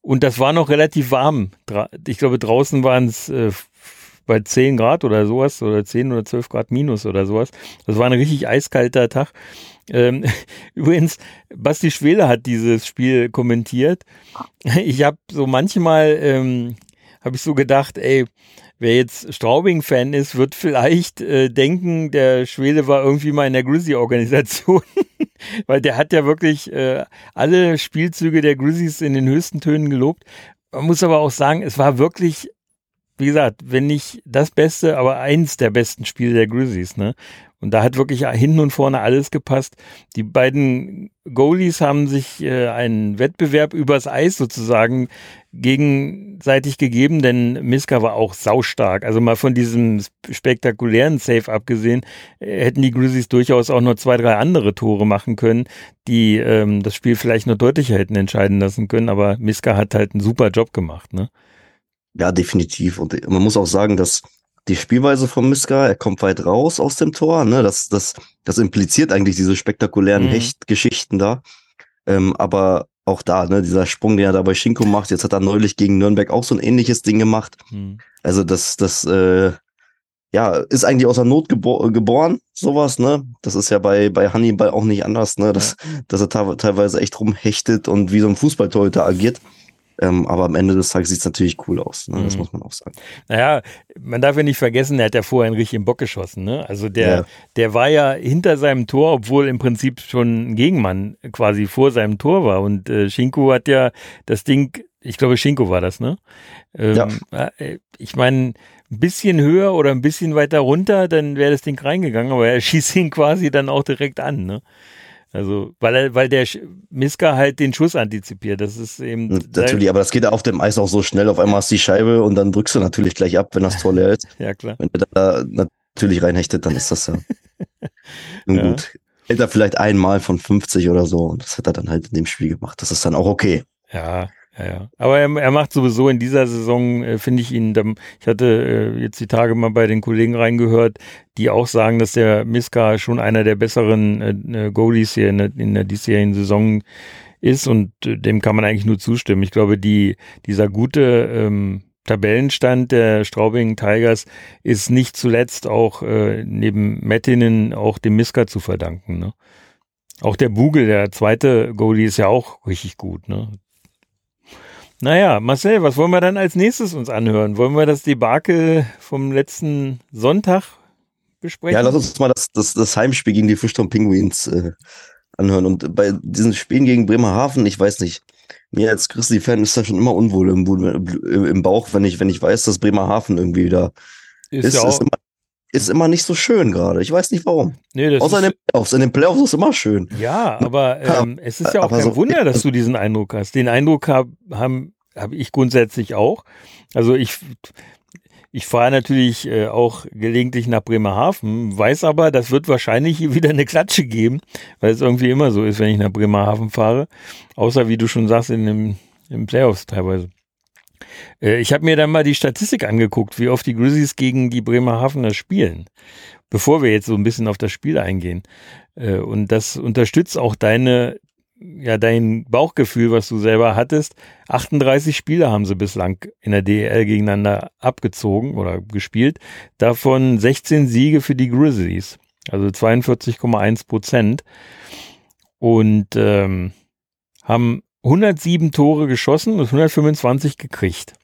Und das war noch relativ warm. Ich glaube, draußen waren es äh, bei 10 Grad oder sowas oder 10 oder 12 Grad minus oder sowas. Das war ein richtig eiskalter Tag. Ähm, (laughs) übrigens, Basti Schwele hat dieses Spiel kommentiert. Ich habe so manchmal, ähm, habe ich so gedacht, ey, wer jetzt Straubing-Fan ist, wird vielleicht äh, denken, der Schwele war irgendwie mal in der Grizzly-Organisation. (laughs) Weil der hat ja wirklich äh, alle Spielzüge der Grizzlies in den höchsten Tönen gelobt. Man muss aber auch sagen, es war wirklich wie gesagt, wenn nicht das Beste, aber eins der besten Spiele der Grizzlies, ne? Und da hat wirklich hinten und vorne alles gepasst. Die beiden Goalies haben sich äh, einen Wettbewerb übers Eis sozusagen gegenseitig gegeben, denn Miska war auch saustark. Also mal von diesem spektakulären Save abgesehen, äh, hätten die Grizzlies durchaus auch noch zwei, drei andere Tore machen können, die ähm, das Spiel vielleicht noch deutlicher hätten entscheiden lassen können. Aber Miska hat halt einen super Job gemacht, ne? Ja, definitiv. Und man muss auch sagen, dass die Spielweise von Miska, er kommt weit raus aus dem Tor, ne? Das, das, das impliziert eigentlich diese spektakulären mhm. Hechtgeschichten da. Ähm, aber auch da, ne, dieser Sprung, den er da bei Schinko macht, jetzt hat er neulich gegen Nürnberg auch so ein ähnliches Ding gemacht. Mhm. Also das, das, äh, ja, ist eigentlich aus der Not gebor geboren, sowas, ne? Das ist ja bei, bei Hannibal auch nicht anders, ne? Dass, dass er teilweise echt rumhechtet und wie so ein Fußballtorhüter agiert. Ähm, aber am Ende des Tages sieht es natürlich cool aus. Ne? Das mhm. muss man auch sagen. Naja, man darf ja nicht vergessen, er hat ja vorher einen richtigen Bock geschossen. Ne? Also der, ja. der war ja hinter seinem Tor, obwohl im Prinzip schon ein Gegenmann quasi vor seinem Tor war. Und äh, Schinko hat ja das Ding, ich glaube, Schinko war das, ne? Ähm, ja. Äh, ich meine, ein bisschen höher oder ein bisschen weiter runter, dann wäre das Ding reingegangen, aber er (laughs) schießt ihn quasi dann auch direkt an, ne? Also, weil er, weil der Miska halt den Schuss antizipiert. Das ist eben. Natürlich, aber das geht auf dem Eis auch so schnell. Auf einmal hast du die Scheibe und dann drückst du natürlich gleich ab, wenn das Tor leer ist. (laughs) ja, klar. Wenn er da natürlich reinhechtet, dann ist das ja. (laughs) Nun ja. gut. Hält er vielleicht einmal von 50 oder so und das hat er dann halt in dem Spiel gemacht. Das ist dann auch okay. Ja, ja, ja. Aber er, er macht sowieso in dieser Saison, äh, finde ich ihn, ich hatte äh, jetzt die Tage mal bei den Kollegen reingehört, die auch sagen, dass der Miska schon einer der besseren äh, äh Goalies hier in der, in der diesjährigen Saison ist und äh, dem kann man eigentlich nur zustimmen. Ich glaube, die, dieser gute ähm, Tabellenstand der Straubing Tigers ist nicht zuletzt auch äh, neben Mettinen auch dem Miska zu verdanken. Ne? Auch der Bugel, der zweite Goalie, ist ja auch richtig gut. Ne? Naja, Marcel, was wollen wir dann als nächstes uns anhören? Wollen wir das Debakel vom letzten Sonntag besprechen? Ja, lass uns mal das, das, das Heimspiel gegen die Fischtown Penguins äh, anhören. Und bei diesen Spielen gegen Bremerhaven, ich weiß nicht, mir als Grizzly-Fan ist da schon immer unwohl im, im, Bauch, wenn ich, wenn ich weiß, dass Bremerhaven irgendwie da ist. ist, ja ist, immer, ist immer nicht so schön gerade. Ich weiß nicht warum. Nee, Außer in den Playoffs. In den Playoffs ist es immer schön. Ja, aber (laughs) ähm, es ist ja auch kein so, Wunder, (laughs) dass du diesen Eindruck hast. Den Eindruck hab, haben habe ich grundsätzlich auch. Also ich, ich fahre natürlich äh, auch gelegentlich nach Bremerhaven, weiß aber, das wird wahrscheinlich hier wieder eine Klatsche geben, weil es irgendwie immer so ist, wenn ich nach Bremerhaven fahre. Außer, wie du schon sagst, in dem, im Playoffs teilweise. Äh, ich habe mir dann mal die Statistik angeguckt, wie oft die Grizzlies gegen die Bremerhavener spielen, bevor wir jetzt so ein bisschen auf das Spiel eingehen. Äh, und das unterstützt auch deine ja dein Bauchgefühl, was du selber hattest. 38 Spiele haben sie bislang in der DEL gegeneinander abgezogen oder gespielt. Davon 16 Siege für die Grizzlies, also 42,1 Prozent. Und ähm, haben 107 Tore geschossen und 125 gekriegt.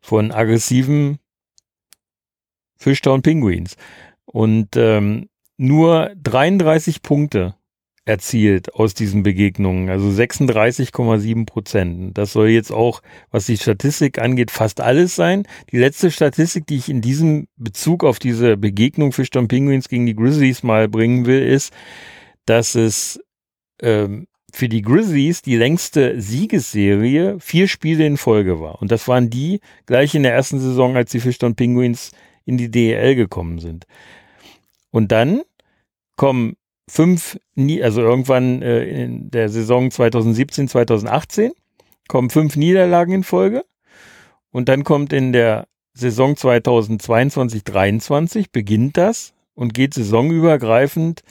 Von aggressiven Fishtown Penguins. Und ähm, nur 33 Punkte erzielt aus diesen Begegnungen, also 36,7 Prozent. Das soll jetzt auch, was die Statistik angeht, fast alles sein. Die letzte Statistik, die ich in diesem Bezug auf diese Begegnung Fischton Penguins gegen die Grizzlies mal bringen will, ist, dass es ähm, für die Grizzlies die längste Siegesserie vier Spiele in Folge war. Und das waren die gleich in der ersten Saison, als die Fischton Penguins in die DEL gekommen sind. Und dann kommen fünf, also irgendwann äh, in der Saison 2017, 2018 kommen fünf Niederlagen in Folge. Und dann kommt in der Saison 2022, 2023 beginnt das und geht saisonübergreifend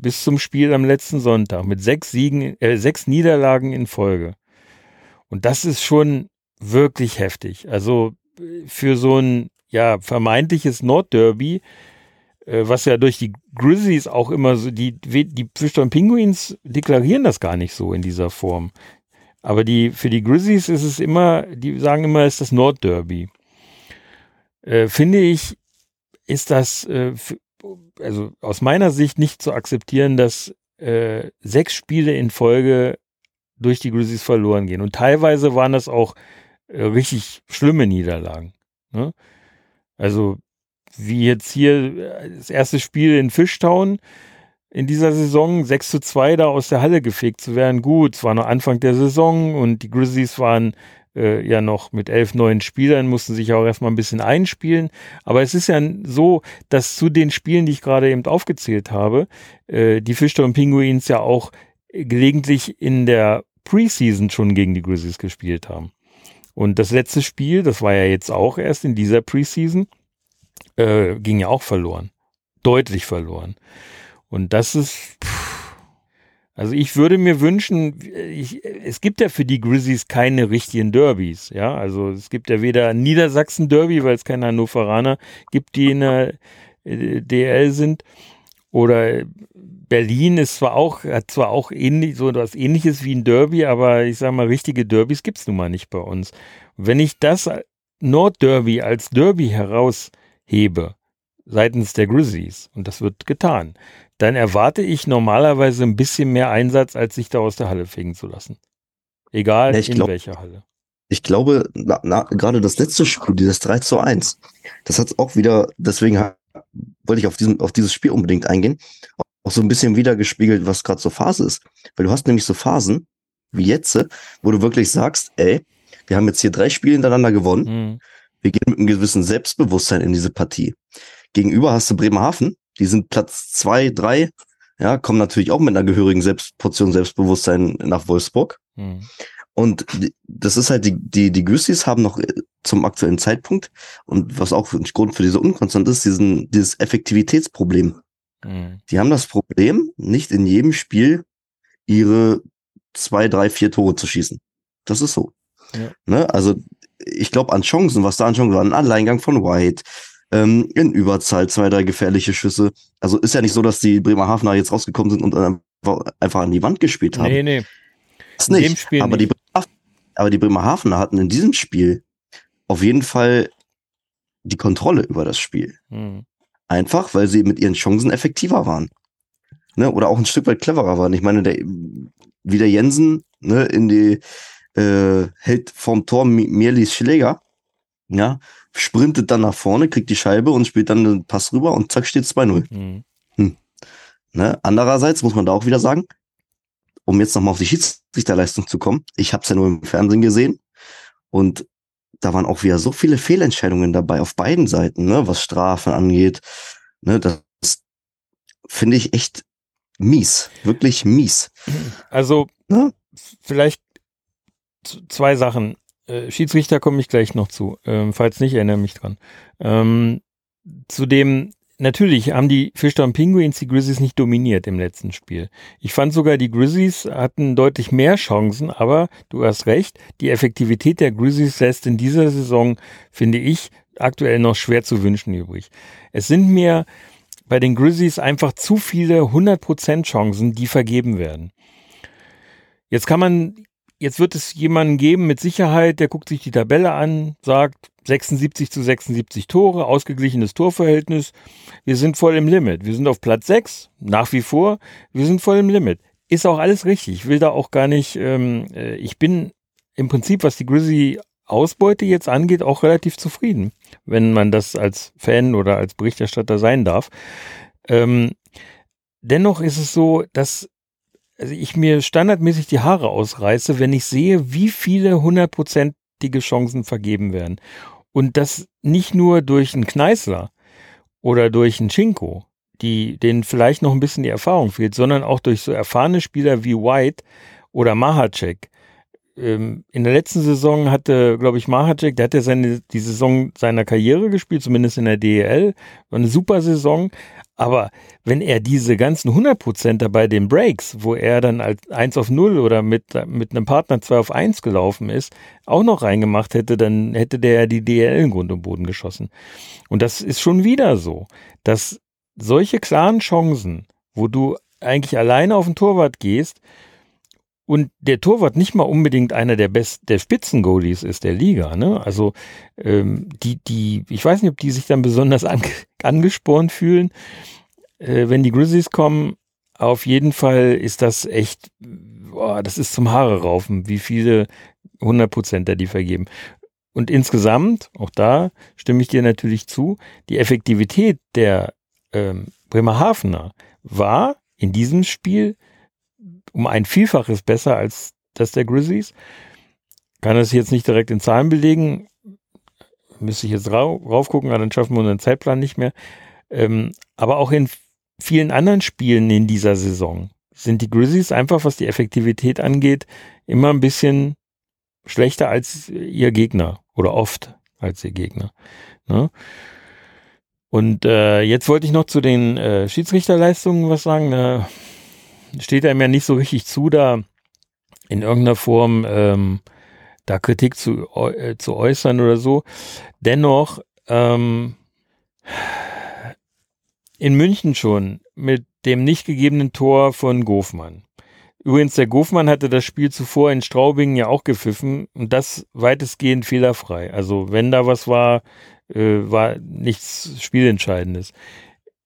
bis zum Spiel am letzten Sonntag mit sechs Siegen, äh, sechs Niederlagen in Folge. Und das ist schon wirklich heftig. Also für so ein ja vermeintliches Nordderby, äh, was ja durch die Grizzlies auch immer so, die, die Fischtown Penguins deklarieren das gar nicht so in dieser Form. Aber die, für die Grizzlies ist es immer, die sagen immer, es ist das Nordderby. Äh, finde ich, ist das, äh, also aus meiner Sicht nicht zu akzeptieren, dass äh, sechs Spiele in Folge durch die Grizzlies verloren gehen. Und teilweise waren das auch äh, richtig schlimme Niederlagen. Ne? Also wie jetzt hier äh, das erste Spiel in Fishtown in dieser Saison 6 zu 2 da aus der Halle gefegt zu werden. Gut, es war noch Anfang der Saison und die Grizzlies waren äh, ja noch mit elf neuen Spielern, mussten sich auch erstmal ein bisschen einspielen. Aber es ist ja so, dass zu den Spielen, die ich gerade eben aufgezählt habe, äh, die Fishtown Penguins ja auch gelegentlich in der Preseason schon gegen die Grizzlies gespielt haben. Und das letzte Spiel, das war ja jetzt auch erst in dieser Preseason, äh, ging ja auch verloren. Deutlich verloren. Und das ist, also ich würde mir wünschen, ich, es gibt ja für die Grizzlies keine richtigen Derbys, ja. Also es gibt ja weder Niedersachsen-Derby, weil es keine Hannoveraner gibt, die in der äh, DL sind, oder Berlin ist zwar auch, hat zwar auch ähnlich, so etwas ähnliches wie ein Derby, aber ich sag mal, richtige Derbys gibt's nun mal nicht bei uns. Wenn ich das Nordderby als Derby heraushebe, seitens der Grizzlies, und das wird getan, dann erwarte ich normalerweise ein bisschen mehr Einsatz, als sich da aus der Halle fegen zu lassen. Egal ja, in glaub, welcher Halle. Ich glaube, na, na, gerade das letzte Spiel, dieses 3 zu 1, das hat auch wieder, deswegen wollte ich auf, diesen, auf dieses Spiel unbedingt eingehen, auch so ein bisschen wiedergespiegelt, was gerade so Phase ist. Weil du hast nämlich so Phasen, wie jetzt, wo du wirklich sagst, ey, wir haben jetzt hier drei Spiele hintereinander gewonnen. Mhm. Wir gehen mit einem gewissen Selbstbewusstsein in diese Partie. Gegenüber hast du Bremerhaven, die sind Platz zwei, drei, ja, kommen natürlich auch mit einer gehörigen Selbstportion Selbstbewusstsein nach Wolfsburg. Mhm. Und das ist halt, die, die, die Güssis haben noch äh, zum aktuellen Zeitpunkt und was auch ein Grund für diese Unkonstant ist, diesen, dieses Effektivitätsproblem. Mhm. Die haben das Problem, nicht in jedem Spiel ihre zwei, drei, vier Tore zu schießen. Das ist so. Ja. Ne? Also ich glaube an Chancen, was da an Chancen war, ein Alleingang von White, ähm, in Überzahl zwei, drei gefährliche Schüsse. Also ist ja nicht so, dass die Bremerhavener jetzt rausgekommen sind und einfach, einfach an die Wand gespielt haben. Nee, nee. Das in nicht. Aber, nicht. Die, aber die Bremerhavener hatten in diesem Spiel auf jeden Fall die Kontrolle über das Spiel. Mhm. Einfach, weil sie mit ihren Chancen effektiver waren. Ne? Oder auch ein Stück weit cleverer waren. Ich meine, der, wie der Jensen ne, in die äh, hält vom Tor Mirlis Schläger, ja, sprintet dann nach vorne, kriegt die Scheibe und spielt dann den Pass rüber und zack steht 2-0. Mhm. Hm. Ne? Andererseits muss man da auch wieder sagen, um jetzt nochmal auf die Schiedsrichterleistung zu kommen, ich habe es ja nur im Fernsehen gesehen und da waren auch wieder so viele Fehlentscheidungen dabei auf beiden Seiten, ne, was Strafen angeht. Ne, das finde ich echt mies, wirklich mies. Also ne? vielleicht zwei Sachen. Äh, Schiedsrichter komme ich gleich noch zu. Ähm, falls nicht, erinnere mich dran. Ähm, zu dem natürlich haben die Fischtown Penguins die Grizzlies nicht dominiert im letzten Spiel. Ich fand sogar, die Grizzlies hatten deutlich mehr Chancen, aber du hast recht, die Effektivität der Grizzlies lässt in dieser Saison, finde ich, aktuell noch schwer zu wünschen übrig. Es sind mir bei den Grizzlies einfach zu viele 100% Chancen, die vergeben werden. Jetzt kann man Jetzt wird es jemanden geben mit Sicherheit, der guckt sich die Tabelle an, sagt 76 zu 76 Tore, ausgeglichenes Torverhältnis. Wir sind voll im Limit. Wir sind auf Platz 6, nach wie vor. Wir sind voll im Limit. Ist auch alles richtig. Ich will da auch gar nicht, ähm, äh, ich bin im Prinzip, was die Grizzly Ausbeute jetzt angeht, auch relativ zufrieden, wenn man das als Fan oder als Berichterstatter sein darf. Ähm, dennoch ist es so, dass also ich mir standardmäßig die Haare ausreiße, wenn ich sehe, wie viele hundertprozentige Chancen vergeben werden. Und das nicht nur durch einen Kneißler oder durch einen Chinko, die, denen vielleicht noch ein bisschen die Erfahrung fehlt, sondern auch durch so erfahrene Spieler wie White oder Mahacek, ähm, in der letzten Saison hatte, glaube ich, Mahacek, der hat ja seine, die Saison seiner Karriere gespielt, zumindest in der DEL. War eine super Saison. Aber wenn er diese ganzen 100% bei den Breaks, wo er dann als 1 auf 0 oder mit, mit einem Partner 2 auf 1 gelaufen ist, auch noch reingemacht hätte, dann hätte der ja die DL in Grund und Boden geschossen. Und das ist schon wieder so, dass solche klaren Chancen, wo du eigentlich alleine auf den Torwart gehst und der Torwart nicht mal unbedingt einer der besten, der Spitzen-Goalies ist der Liga, ne? Also ähm, die, die, ich weiß nicht, ob die sich dann besonders ange angespornt fühlen, äh, wenn die Grizzlies kommen. Auf jeden Fall ist das echt, boah, das ist zum Haare raufen, wie viele 100 Prozent da die vergeben. Und insgesamt, auch da stimme ich dir natürlich zu, die Effektivität der ähm, Bremerhavener war in diesem Spiel um ein Vielfaches besser als das der Grizzlies. Kann das jetzt nicht direkt in Zahlen belegen. Müsste ich jetzt rauf, rauf gucken, aber dann schaffen wir unseren Zeitplan nicht mehr. Ähm, aber auch in vielen anderen Spielen in dieser Saison sind die Grizzlies einfach, was die Effektivität angeht, immer ein bisschen schlechter als ihr Gegner oder oft als ihr Gegner. Ne? Und äh, jetzt wollte ich noch zu den äh, Schiedsrichterleistungen was sagen. Da steht einem ja nicht so richtig zu, da in irgendeiner Form ähm, da Kritik zu, äh, zu äußern oder so. Dennoch ähm, in München schon mit dem nicht gegebenen Tor von Gofmann. Übrigens, der Gofmann hatte das Spiel zuvor in Straubingen ja auch gepfiffen und das weitestgehend fehlerfrei. Also wenn da was war, äh, war nichts Spielentscheidendes.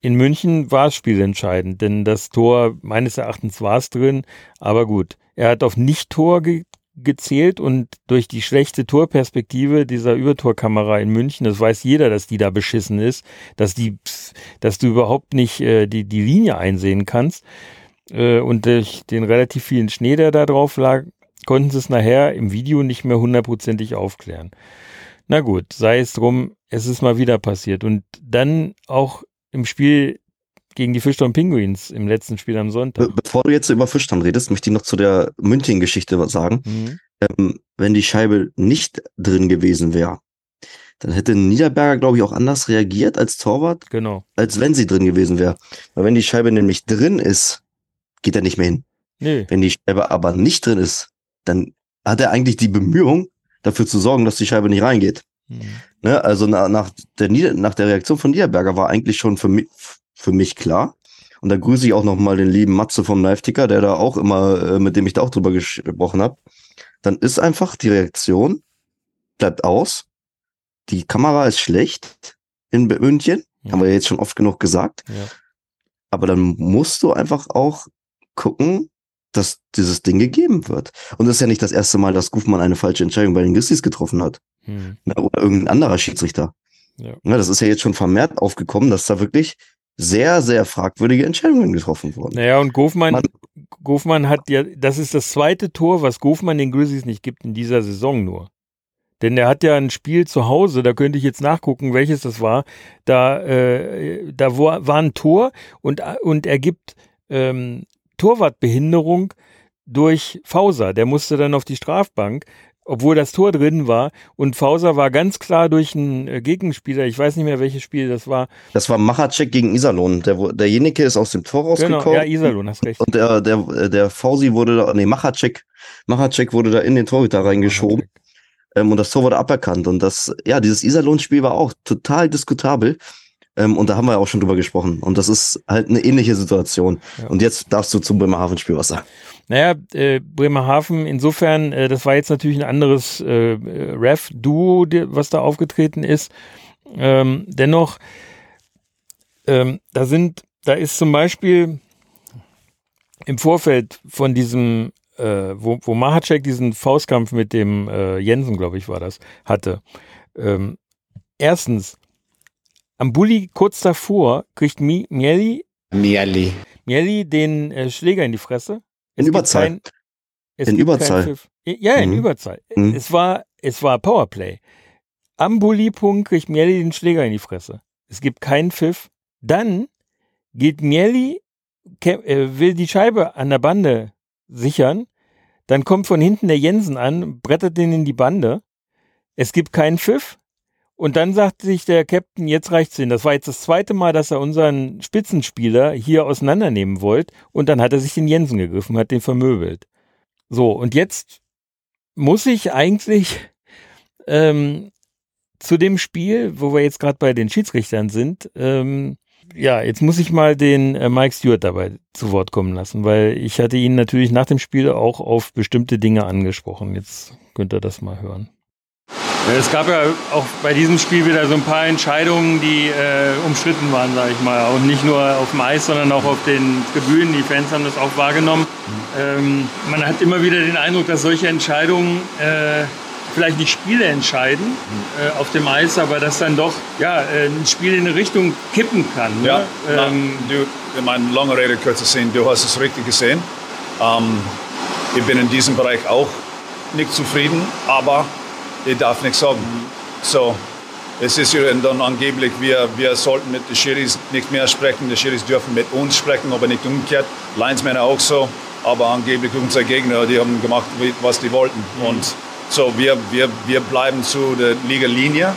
In München war es spielentscheidend, denn das Tor meines Erachtens war es drin, aber gut. Er hat auf Nicht-Tor ge gezählt und durch die schlechte Torperspektive dieser Übertorkamera in München, das weiß jeder, dass die da beschissen ist, dass die, dass du überhaupt nicht äh, die, die Linie einsehen kannst. Äh, und durch den relativ vielen Schnee, der da drauf lag, konnten sie es nachher im Video nicht mehr hundertprozentig aufklären. Na gut, sei es drum, es ist mal wieder passiert. Und dann auch im Spiel gegen die Fischtown Penguins im letzten Spiel am Sonntag. Be bevor du jetzt über Fischtown redest, möchte ich noch zu der München-Geschichte was sagen. Mhm. Ähm, wenn die Scheibe nicht drin gewesen wäre, dann hätte Niederberger, glaube ich, auch anders reagiert als Torwart, genau. als wenn sie drin gewesen wäre. Weil wenn die Scheibe nämlich drin ist, geht er nicht mehr hin. Nee. Wenn die Scheibe aber nicht drin ist, dann hat er eigentlich die Bemühung, dafür zu sorgen, dass die Scheibe nicht reingeht. Mhm. Ne, also na, nach, der Nieder nach der Reaktion von Niederberger war eigentlich schon für mich, für mich klar. Und da grüße ich auch nochmal den lieben Matze vom Live-Ticker, der da auch immer, äh, mit dem ich da auch drüber gesprochen habe. Dann ist einfach die Reaktion, bleibt aus. Die Kamera ist schlecht in München. Ja. Haben wir jetzt schon oft genug gesagt. Ja. Aber dann musst du einfach auch gucken, dass dieses Ding gegeben wird. Und das ist ja nicht das erste Mal, dass Gufmann eine falsche Entscheidung bei den Grizzlies getroffen hat. Hm. Oder irgendein anderer Schiedsrichter. Ja. ja. Das ist ja jetzt schon vermehrt aufgekommen, dass da wirklich sehr, sehr fragwürdige Entscheidungen getroffen wurden. Naja, und Gofmann, Gofmann hat ja, das ist das zweite Tor, was Gofmann den Grizzlies nicht gibt in dieser Saison nur. Denn er hat ja ein Spiel zu Hause, da könnte ich jetzt nachgucken, welches das war. Da, äh, da war, war ein Tor und, und er gibt ähm, Torwartbehinderung durch Fauser. Der musste dann auf die Strafbank obwohl das Tor drin war. Und Fauser war ganz klar durch einen äh, Gegenspieler, ich weiß nicht mehr, welches Spiel das war. Das war Machacek gegen Iserlohn. Der, derjenige ist aus dem Tor rausgekommen. Genau, ja, Iserlohn, hast recht. Und der, der, der Fausi wurde da, nee, Machacek, Machacek wurde da in den Torhüter reingeschoben. Ähm, und das Tor wurde aberkannt. Und das, ja, dieses Iserlohn-Spiel war auch total diskutabel. Ähm, und da haben wir auch schon drüber gesprochen. Und das ist halt eine ähnliche Situation. Ja. Und jetzt darfst du zum Bremerhaven-Spiel was sagen. Naja, äh, Bremerhaven, insofern, äh, das war jetzt natürlich ein anderes äh, Ref-Duo, was da aufgetreten ist. Ähm, dennoch, ähm, da sind, da ist zum Beispiel im Vorfeld von diesem, äh, wo, wo Mahacek diesen Faustkampf mit dem äh, Jensen, glaube ich, war das, hatte. Ähm, erstens, am Bulli kurz davor kriegt Mi Mieli, Mieli. Mieli den äh, Schläger in die Fresse. Es in Überzahl. Kein, in Überzahl. Ja, in mhm. Überzahl. Mhm. Es war, es war Powerplay. Am Bulli-Punkt kriegt Mieli den Schläger in die Fresse. Es gibt keinen Pfiff. Dann geht Mieli, äh, will die Scheibe an der Bande sichern. Dann kommt von hinten der Jensen an, brettert den in die Bande. Es gibt keinen Pfiff. Und dann sagt sich der Captain, jetzt reicht's hin. Das war jetzt das zweite Mal, dass er unseren Spitzenspieler hier auseinandernehmen wollte. Und dann hat er sich den Jensen gegriffen, hat den vermöbelt. So, und jetzt muss ich eigentlich ähm, zu dem Spiel, wo wir jetzt gerade bei den Schiedsrichtern sind, ähm, ja, jetzt muss ich mal den äh, Mike Stewart dabei zu Wort kommen lassen, weil ich hatte ihn natürlich nach dem Spiel auch auf bestimmte Dinge angesprochen. Jetzt könnt ihr das mal hören. Es gab ja auch bei diesem Spiel wieder so ein paar Entscheidungen, die äh, umstritten waren, sage ich mal. Und nicht nur auf dem Eis, sondern auch auf den Tribünen. Die Fans haben das auch wahrgenommen. Ähm, man hat immer wieder den Eindruck, dass solche Entscheidungen äh, vielleicht nicht Spiele entscheiden äh, auf dem Eis, aber dass dann doch ja, äh, ein Spiel in eine Richtung kippen kann. Ne? Ja, ähm, na, du, ich meine, lange Rede, kurzer Sinn, du hast es richtig gesehen. Ähm, ich bin in diesem Bereich auch nicht zufrieden, aber ich darf nichts sagen. So, es ist ja dann angeblich, wir, wir sollten mit den Schiris nicht mehr sprechen, die Schiris dürfen mit uns sprechen, aber nicht umgekehrt. Linesmänner auch so, aber angeblich unsere Gegner, die haben gemacht, was die wollten. Mhm. Und so, wir, wir, wir bleiben zu der Liga-Linie.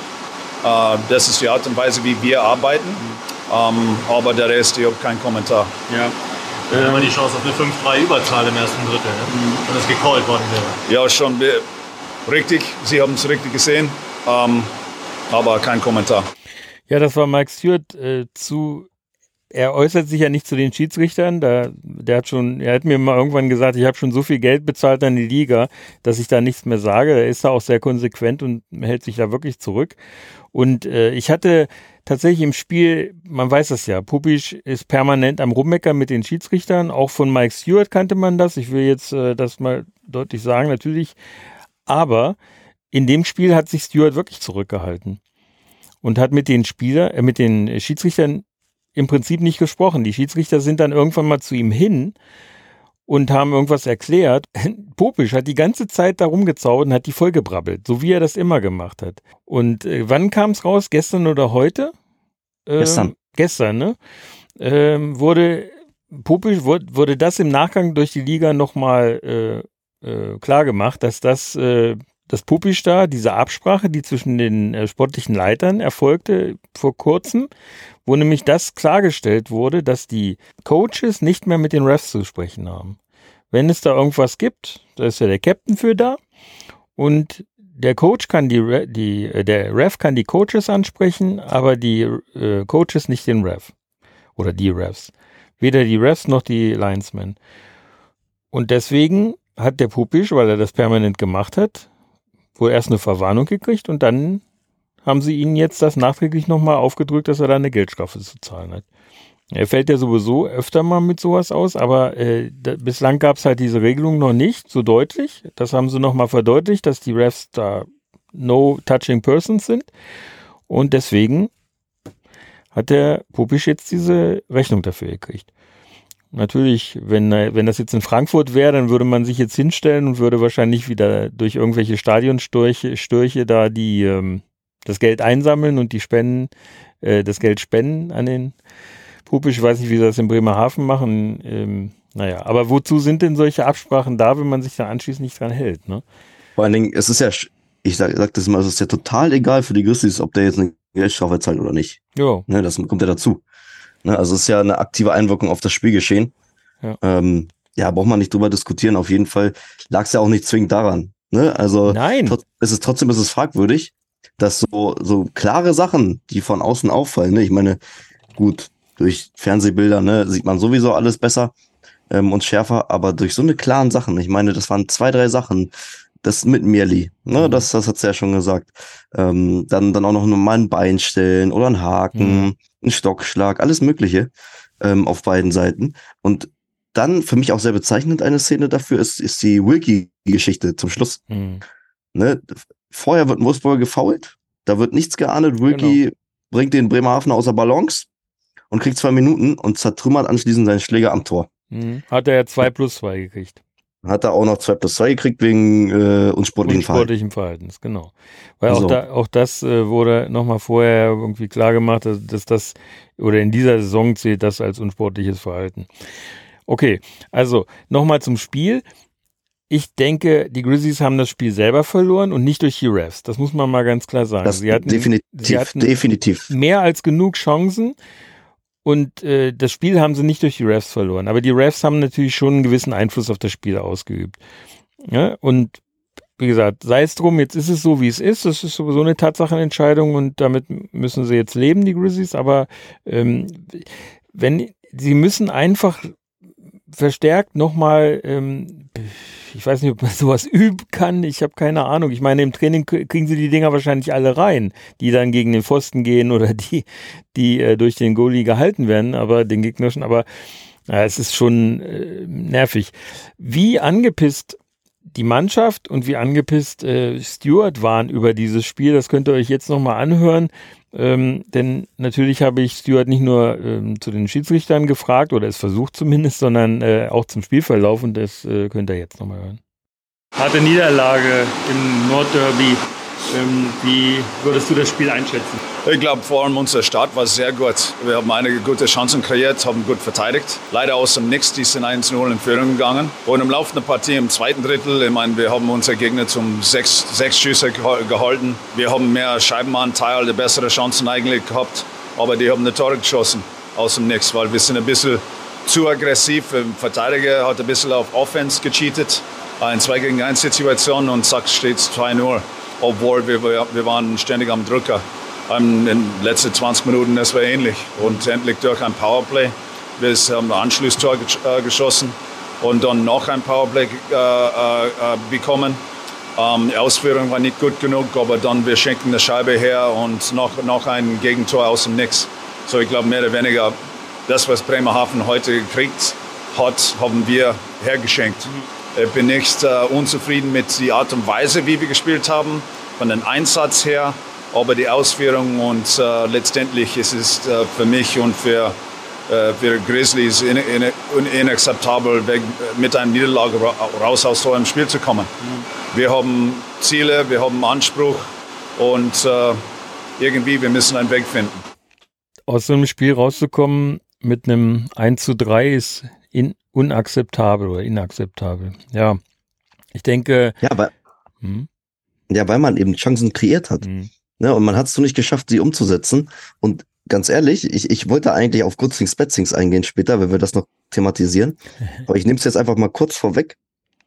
Uh, das ist die Art und Weise, wie wir arbeiten. Mhm. Aber der Rest, ich habe keinen Kommentar. Ja. Wir haben die Chance auf eine 5-3 Überzahl im ersten Drittel, ne? mhm. wenn das gecallt worden wäre. Ja, schon richtig. Sie haben es richtig gesehen. Um, aber kein Kommentar. Ja, das war Mike Stewart äh, zu er äußert sich ja nicht zu den Schiedsrichtern. Da, der hat schon, er hat mir mal irgendwann gesagt, ich habe schon so viel Geld bezahlt an die Liga, dass ich da nichts mehr sage. Er ist da auch sehr konsequent und hält sich da wirklich zurück. Und äh, ich hatte tatsächlich im Spiel, man weiß das ja, Pupisch ist permanent am Rummecker mit den Schiedsrichtern. Auch von Mike Stewart kannte man das. Ich will jetzt äh, das mal deutlich sagen, natürlich. Aber in dem Spiel hat sich Stewart wirklich zurückgehalten und hat mit den Spieler, äh, mit den Schiedsrichtern im Prinzip nicht gesprochen. Die Schiedsrichter sind dann irgendwann mal zu ihm hin und haben irgendwas erklärt. (laughs) Popisch hat die ganze Zeit da rumgezaubert und hat die vollgebrabbelt, so wie er das immer gemacht hat. Und äh, wann kam es raus? Gestern oder heute? Ähm, gestern. Gestern, ne? Ähm, wurde Popisch wurde, wurde das im Nachgang durch die Liga nochmal äh, äh, klar gemacht, dass das äh, das Pupisch diese Absprache, die zwischen den äh, sportlichen Leitern erfolgte vor kurzem, wo nämlich das klargestellt wurde, dass die Coaches nicht mehr mit den Refs zu sprechen haben. Wenn es da irgendwas gibt, da ist ja der Captain für da und der Coach kann die, die äh, der Ref kann die Coaches ansprechen, aber die äh, Coaches nicht den Ref oder die Refs. Weder die Refs noch die Linesmen. Und deswegen hat der Pupisch, weil er das permanent gemacht hat, wohl erst eine Verwarnung gekriegt und dann haben sie ihnen jetzt das nachträglich nochmal aufgedrückt, dass er da eine Geldstrafe zu zahlen hat. Er fällt ja sowieso öfter mal mit sowas aus, aber äh, da, bislang gab es halt diese Regelung noch nicht so deutlich. Das haben sie nochmal verdeutlicht, dass die Refs da no touching persons sind. Und deswegen hat der Pupisch jetzt diese Rechnung dafür gekriegt. Natürlich, wenn, wenn das jetzt in Frankfurt wäre, dann würde man sich jetzt hinstellen und würde wahrscheinlich wieder durch irgendwelche Stadionstörche Störche da die ähm, das Geld einsammeln und die Spenden, äh, das Geld spenden an den Pupisch. Ich weiß nicht, wie sie das in Bremerhaven machen. Ähm, naja, aber wozu sind denn solche Absprachen da, wenn man sich da anschließend nicht dran hält? Ne? Vor allen Dingen, es ist ja, ich sag, sag das mal, es ist ja total egal für die Grizzlies, ob der jetzt eine Geldstrafe zahlt oder nicht. Ja. Ne, das kommt ja dazu. Ne, also es ist ja eine aktive Einwirkung auf das Spielgeschehen. Ja. Ähm, ja, braucht man nicht drüber diskutieren. Auf jeden Fall lag es ja auch nicht zwingend daran. Ne? Also Nein. es ist trotzdem ist es fragwürdig dass so, so klare Sachen, die von außen auffallen, ne? ich meine, gut, durch Fernsehbilder ne, sieht man sowieso alles besser ähm, und schärfer, aber durch so eine klaren Sachen, ich meine, das waren zwei, drei Sachen, das mit Mirli, ne, mhm. das, das hat's ja schon gesagt. Ähm, dann, dann auch noch mal ein Bein stellen oder ein Haken, mhm. Ein Stockschlag, alles Mögliche ähm, auf beiden Seiten. Und dann für mich auch sehr bezeichnend eine Szene dafür ist, ist die Wilkie-Geschichte zum Schluss. Mhm. Ne, vorher wird ein Wolfsburger gefault, da wird nichts geahndet. Wilkie genau. bringt den Bremerhaven außer Balance und kriegt zwei Minuten und zertrümmert anschließend seinen Schläger am Tor. Mhm. Hat er ja zwei plus zwei gekriegt. Hat er auch noch zwei plus zwei gekriegt wegen äh, unsportlichen, unsportlichen Verhaltens. genau. Weil auch, so. da, auch das äh, wurde nochmal vorher irgendwie klar gemacht, dass, dass das, oder in dieser Saison zählt das als unsportliches Verhalten. Okay, also nochmal zum Spiel ich denke, die Grizzlies haben das Spiel selber verloren und nicht durch die Refs. Das muss man mal ganz klar sagen. Das sie hatten, definitiv, sie hatten definitiv. mehr als genug Chancen und äh, das Spiel haben sie nicht durch die Refs verloren. Aber die Refs haben natürlich schon einen gewissen Einfluss auf das Spiel ausgeübt. Ja, und wie gesagt, sei es drum, jetzt ist es so, wie es ist. Das ist sowieso eine Tatsachenentscheidung und damit müssen sie jetzt leben, die Grizzlies. Aber ähm, wenn sie müssen einfach verstärkt nochmal, ähm, ich weiß nicht, ob man (laughs) sowas üben kann, ich habe keine Ahnung. Ich meine, im Training kriegen sie die Dinger wahrscheinlich alle rein, die dann gegen den Pfosten gehen oder die, die äh, durch den Goalie gehalten werden, aber den Gegner schon, aber ja, es ist schon äh, nervig. Wie angepisst die Mannschaft und wie angepisst äh, Stewart waren über dieses Spiel, das könnt ihr euch jetzt nochmal anhören. Ähm, denn natürlich habe ich Stuart nicht nur ähm, zu den Schiedsrichtern gefragt oder es versucht zumindest, sondern äh, auch zum Spielverlauf und das äh, könnt ihr jetzt nochmal hören. Harte Niederlage im Nordderby. Ähm, wie würdest du das Spiel einschätzen? Ich glaube, vor allem unser Start war sehr gut. Wir haben einige gute Chancen kreiert, haben gut verteidigt. Leider aus dem Nix, die sind 1-0 in Führung gegangen. Und im Laufe der Partie im zweiten Drittel, ich meine, wir haben unsere Gegner zum sechs, sechs Schüsse gehalten. Wir haben mehr Scheibenanteil, die bessere Chancen eigentlich gehabt. Aber die haben eine Tore geschossen aus dem Nix, weil wir sind ein bisschen zu aggressiv. Der Verteidiger hat ein bisschen auf Offense gecheatet. Eine 2 gegen 1 Situation und zack steht es 2-0 obwohl wir, wir waren ständig am Drücker. In den letzten 20 Minuten, das war ähnlich. Und endlich durch ein Powerplay. Wir haben ein Anschlusstor äh, geschossen und dann noch ein Powerplay äh, äh, bekommen. Ähm, die Ausführung war nicht gut genug, aber dann wir schenken eine Scheibe her und noch, noch ein Gegentor aus dem Nix. So ich glaube mehr oder weniger, das was Bremerhaven heute gekriegt hat, haben wir hergeschenkt. Äh, bin nicht äh, unzufrieden mit der Art und Weise, wie wir gespielt haben, von dem Einsatz her, aber die Ausführung und äh, letztendlich ist es für mich und für, für Grizzlies in, in, inakzeptabel, weg, mit einer Niederlage raus aus so einem Spiel zu kommen. Mhm. Wir haben Ziele, wir haben Anspruch und äh, irgendwie, wir müssen einen Weg finden. Aus so einem Spiel rauszukommen mit einem 1 zu 3 ist in, unakzeptabel oder inakzeptabel. Ja, ich denke. Ja, weil, hm? ja, weil man eben Chancen kreiert hat. Hm. Ne, und man hat es so nicht geschafft, sie umzusetzen. Und ganz ehrlich, ich, ich wollte eigentlich auf Gutzings Betzings eingehen später, wenn wir das noch thematisieren. (laughs) Aber ich nehme es jetzt einfach mal kurz vorweg.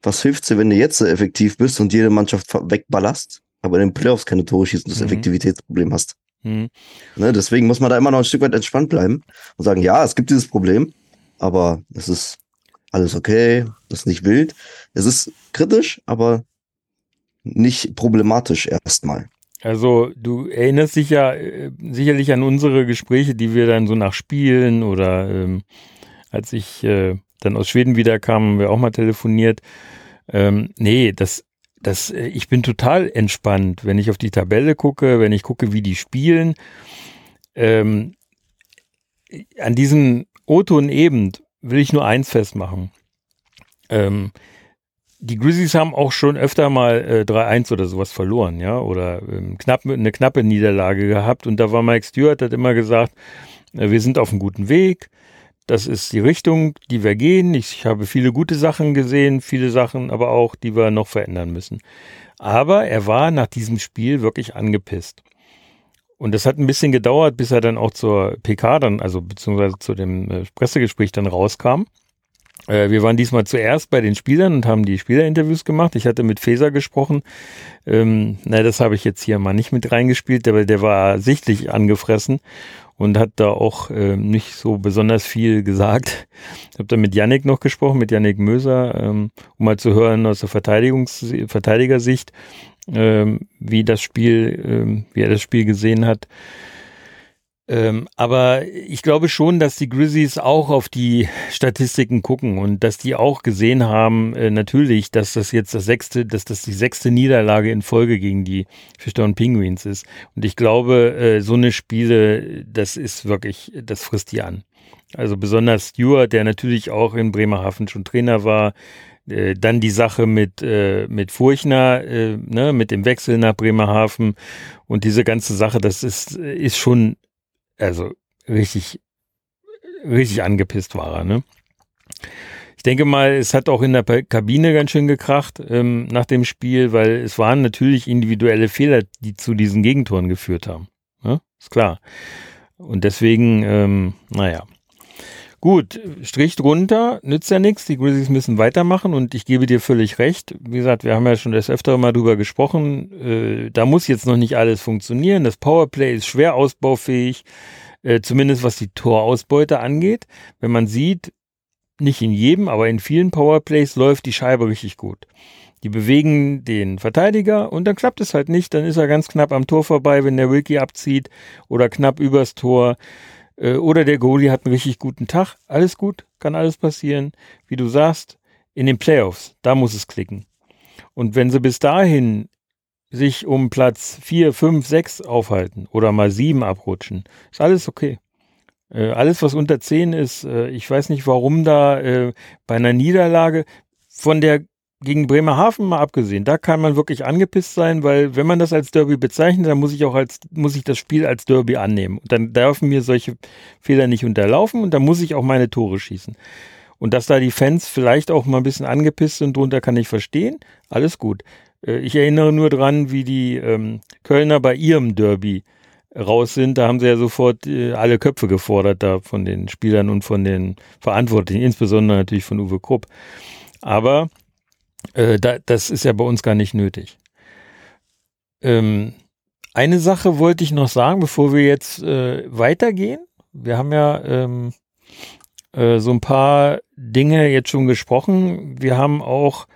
Was hilft dir, wenn du jetzt so effektiv bist und jede Mannschaft wegballerst, aber in den Playoffs keine Tore schießt und das mhm. Effektivitätsproblem hast? Mhm. Ne, deswegen muss man da immer noch ein Stück weit entspannt bleiben und sagen, ja, es gibt dieses Problem, aber es ist alles okay, das ist nicht wild. Es ist kritisch, aber nicht problematisch erstmal. Also du erinnerst dich ja äh, sicherlich an unsere Gespräche, die wir dann so nach Spielen oder ähm, als ich äh, dann aus Schweden wiederkam, haben wir auch mal telefoniert. Ähm, nee, das, das, äh, ich bin total entspannt, wenn ich auf die Tabelle gucke, wenn ich gucke, wie die spielen. Ähm, an diesem O-Ton eben will ich nur eins festmachen. Ähm, die Grizzlies haben auch schon öfter mal äh, 3-1 oder sowas verloren, ja, oder ähm, knapp, eine knappe Niederlage gehabt. Und da war Mike Stewart, hat immer gesagt, äh, wir sind auf einem guten Weg. Das ist die Richtung, die wir gehen. Ich habe viele gute Sachen gesehen, viele Sachen aber auch, die wir noch verändern müssen. Aber er war nach diesem Spiel wirklich angepisst. Und das hat ein bisschen gedauert, bis er dann auch zur PK dann, also beziehungsweise zu dem äh, Pressegespräch dann rauskam. Äh, wir waren diesmal zuerst bei den Spielern und haben die Spielerinterviews gemacht. Ich hatte mit Feser gesprochen. Ähm, na, das habe ich jetzt hier mal nicht mit reingespielt, aber der war sichtlich angefressen und hat da auch äh, nicht so besonders viel gesagt. Ich habe dann mit Yannick noch gesprochen, mit Yannick Möser, ähm, um mal zu hören aus der Verteidigungs Verteidigersicht, ähm, wie das Spiel, ähm, wie er das Spiel gesehen hat. Ähm, aber ich glaube schon, dass die Grizzlies auch auf die Statistiken gucken und dass die auch gesehen haben, äh, natürlich, dass das jetzt das sechste, dass das die sechste Niederlage in Folge gegen die Fishtown Penguins ist. Und ich glaube, äh, so eine Spiele, das ist wirklich, das frisst die an. Also besonders Stewart, der natürlich auch in Bremerhaven schon Trainer war, äh, dann die Sache mit, äh, mit Furchner, äh, ne, mit dem Wechsel nach Bremerhaven und diese ganze Sache, das ist, ist schon, also richtig, richtig angepisst war er, ne? ich denke mal, es hat auch in der Kabine ganz schön gekracht ähm, nach dem Spiel, weil es waren natürlich individuelle Fehler, die zu diesen Gegentoren geführt haben. Ja? Ist klar. Und deswegen, ähm, naja. Gut, Strich drunter, nützt ja nichts. Die Grizzlies müssen weitermachen und ich gebe dir völlig recht. Wie gesagt, wir haben ja schon das öfter mal drüber gesprochen. Äh, da muss jetzt noch nicht alles funktionieren. Das Powerplay ist schwer ausbaufähig, äh, zumindest was die Torausbeute angeht. Wenn man sieht, nicht in jedem, aber in vielen Powerplays läuft die Scheibe richtig gut. Die bewegen den Verteidiger und dann klappt es halt nicht. Dann ist er ganz knapp am Tor vorbei, wenn der Wilkie abzieht oder knapp übers Tor. Äh, oder der Goalie hat einen richtig guten Tag. Alles gut, kann alles passieren. Wie du sagst, in den Playoffs, da muss es klicken. Und wenn sie bis dahin sich um Platz 4, 5, 6 aufhalten oder mal 7 abrutschen, ist alles okay. Äh, alles, was unter 10 ist, äh, ich weiß nicht, warum da äh, bei einer Niederlage von der gegen Bremerhaven mal abgesehen, da kann man wirklich angepisst sein, weil wenn man das als Derby bezeichnet, dann muss ich auch als, muss ich das Spiel als Derby annehmen. Und dann dürfen mir solche Fehler nicht unterlaufen und dann muss ich auch meine Tore schießen. Und dass da die Fans vielleicht auch mal ein bisschen angepisst sind drunter, kann ich verstehen. Alles gut. Äh, ich erinnere nur dran, wie die ähm, Kölner bei ihrem Derby raus sind. Da haben sie ja sofort äh, alle Köpfe gefordert da von den Spielern und von den Verantwortlichen, insbesondere natürlich von Uwe Krupp. Aber äh, da, das ist ja bei uns gar nicht nötig. Ähm, eine Sache wollte ich noch sagen, bevor wir jetzt äh, weitergehen. Wir haben ja ähm, äh, so ein paar Dinge jetzt schon gesprochen. Wir haben auch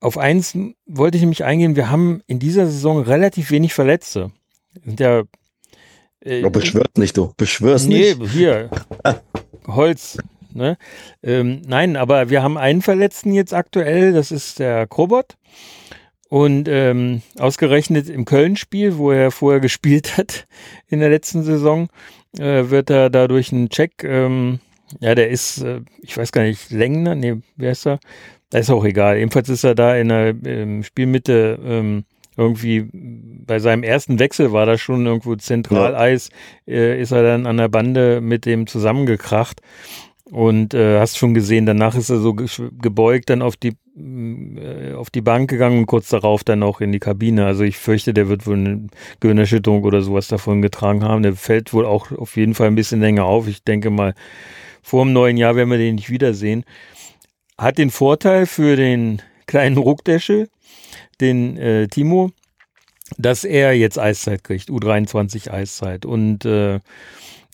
auf eins wollte ich nämlich eingehen. Wir haben in dieser Saison relativ wenig Verletzte. Sind ja äh, beschwört nicht, du. Beschwörst nee, nicht. Nee, hier. (laughs) Holz. Ne? Ähm, nein, aber wir haben einen Verletzten jetzt aktuell, das ist der Krobot. Und ähm, ausgerechnet im Köln-Spiel, wo er vorher gespielt hat (laughs) in der letzten Saison, äh, wird er dadurch ein Check, ähm, ja, der ist, äh, ich weiß gar nicht, Längner, nee, wer ist er? Da ist auch egal. Jedenfalls ist er da in der ähm, Spielmitte ähm, irgendwie bei seinem ersten Wechsel war da schon irgendwo Zentraleis, ja. äh, ist er dann an der Bande mit dem zusammengekracht. Und äh, hast schon gesehen, danach ist er so gebeugt dann auf die äh, auf die Bank gegangen und kurz darauf dann auch in die Kabine. Also ich fürchte, der wird wohl eine Gehirnerschütterung oder sowas davon getragen haben. Der fällt wohl auch auf jeden Fall ein bisschen länger auf. Ich denke mal, vor dem neuen Jahr werden wir den nicht wiedersehen. Hat den Vorteil für den kleinen Ruckdäschel, den äh, Timo, dass er jetzt Eiszeit kriegt, U23 Eiszeit. Und äh,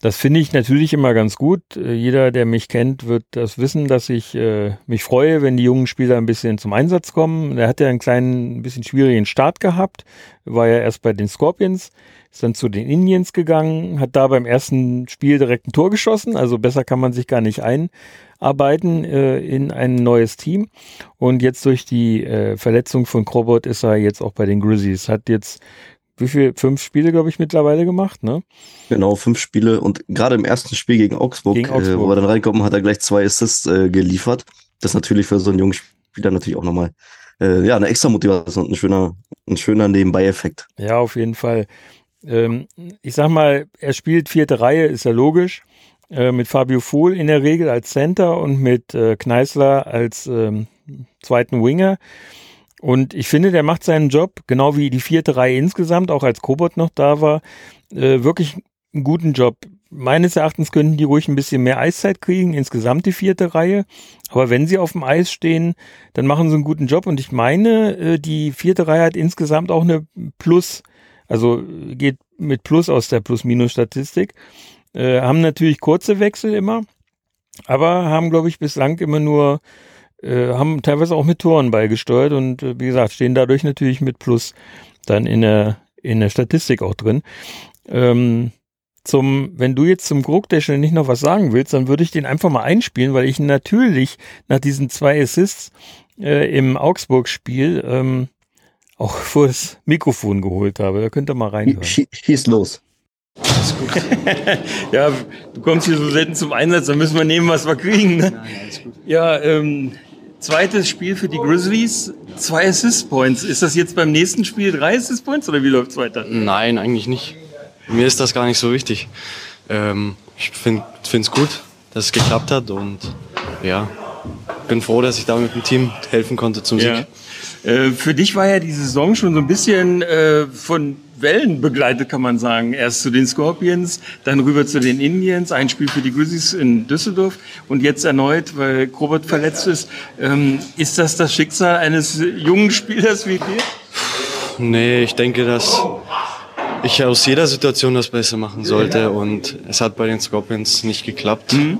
das finde ich natürlich immer ganz gut. Äh, jeder, der mich kennt, wird das wissen, dass ich äh, mich freue, wenn die jungen Spieler ein bisschen zum Einsatz kommen. Er hat ja einen kleinen, ein bisschen schwierigen Start gehabt, war ja erst bei den Scorpions, ist dann zu den Indians gegangen, hat da beim ersten Spiel direkt ein Tor geschossen, also besser kann man sich gar nicht einarbeiten äh, in ein neues Team. Und jetzt durch die äh, Verletzung von Krobot ist er jetzt auch bei den Grizzlies, hat jetzt wie viel, fünf Spiele, glaube ich, mittlerweile gemacht, ne? Genau, fünf Spiele und gerade im ersten Spiel gegen Augsburg, gegen Augsburg. Äh, wo er dann reinkommen, hat er gleich zwei Assists äh, geliefert. Das ist natürlich für so einen jungen Spieler natürlich auch nochmal äh, ja, eine extra Motivation und ein schöner, ein schöner Nebenbei-Effekt. Ja, auf jeden Fall. Ähm, ich sag mal, er spielt vierte Reihe, ist ja logisch. Äh, mit Fabio Fohl in der Regel als Center und mit äh, Kneißler als ähm, zweiten Winger. Und ich finde, der macht seinen Job, genau wie die vierte Reihe insgesamt, auch als Kobot noch da war, äh, wirklich einen guten Job. Meines Erachtens könnten die ruhig ein bisschen mehr Eiszeit kriegen, insgesamt die vierte Reihe. Aber wenn sie auf dem Eis stehen, dann machen sie einen guten Job. Und ich meine, äh, die vierte Reihe hat insgesamt auch eine Plus, also geht mit Plus aus der Plus-Minus-Statistik. Äh, haben natürlich kurze Wechsel immer, aber haben, glaube ich, bislang immer nur äh, haben teilweise auch mit Toren beigesteuert und äh, wie gesagt, stehen dadurch natürlich mit Plus dann in der, in der Statistik auch drin. Ähm, zum, wenn du jetzt zum Grogdeschel nicht noch was sagen willst, dann würde ich den einfach mal einspielen, weil ich natürlich nach diesen zwei Assists äh, im Augsburg-Spiel ähm, auch (laughs) vor das Mikrofon geholt habe. Da könnt ihr mal reinhören. Schieß los. (laughs) ja, du kommst hier so selten zum Einsatz, dann müssen wir nehmen, was wir kriegen. Ne? Nein, alles gut. Ja, ähm, Zweites Spiel für die Grizzlies, zwei Assist Points. Ist das jetzt beim nächsten Spiel drei Assist Points oder wie läuft es weiter? Nein, eigentlich nicht. Mir ist das gar nicht so wichtig. Ähm, ich finde es gut, dass es geklappt hat und ja, bin froh, dass ich da mit dem Team helfen konnte zum Sieg. Ja. Äh, für dich war ja die Saison schon so ein bisschen äh, von Wellen begleitet, kann man sagen. Erst zu den Scorpions, dann rüber zu den Indians, ein Spiel für die Grizzlies in Düsseldorf und jetzt erneut, weil Robert verletzt ist. Ähm, ist das das Schicksal eines jungen Spielers wie dir? Nee, ich denke, dass ich aus jeder Situation das Beste machen sollte und es hat bei den Scorpions nicht geklappt. Mhm.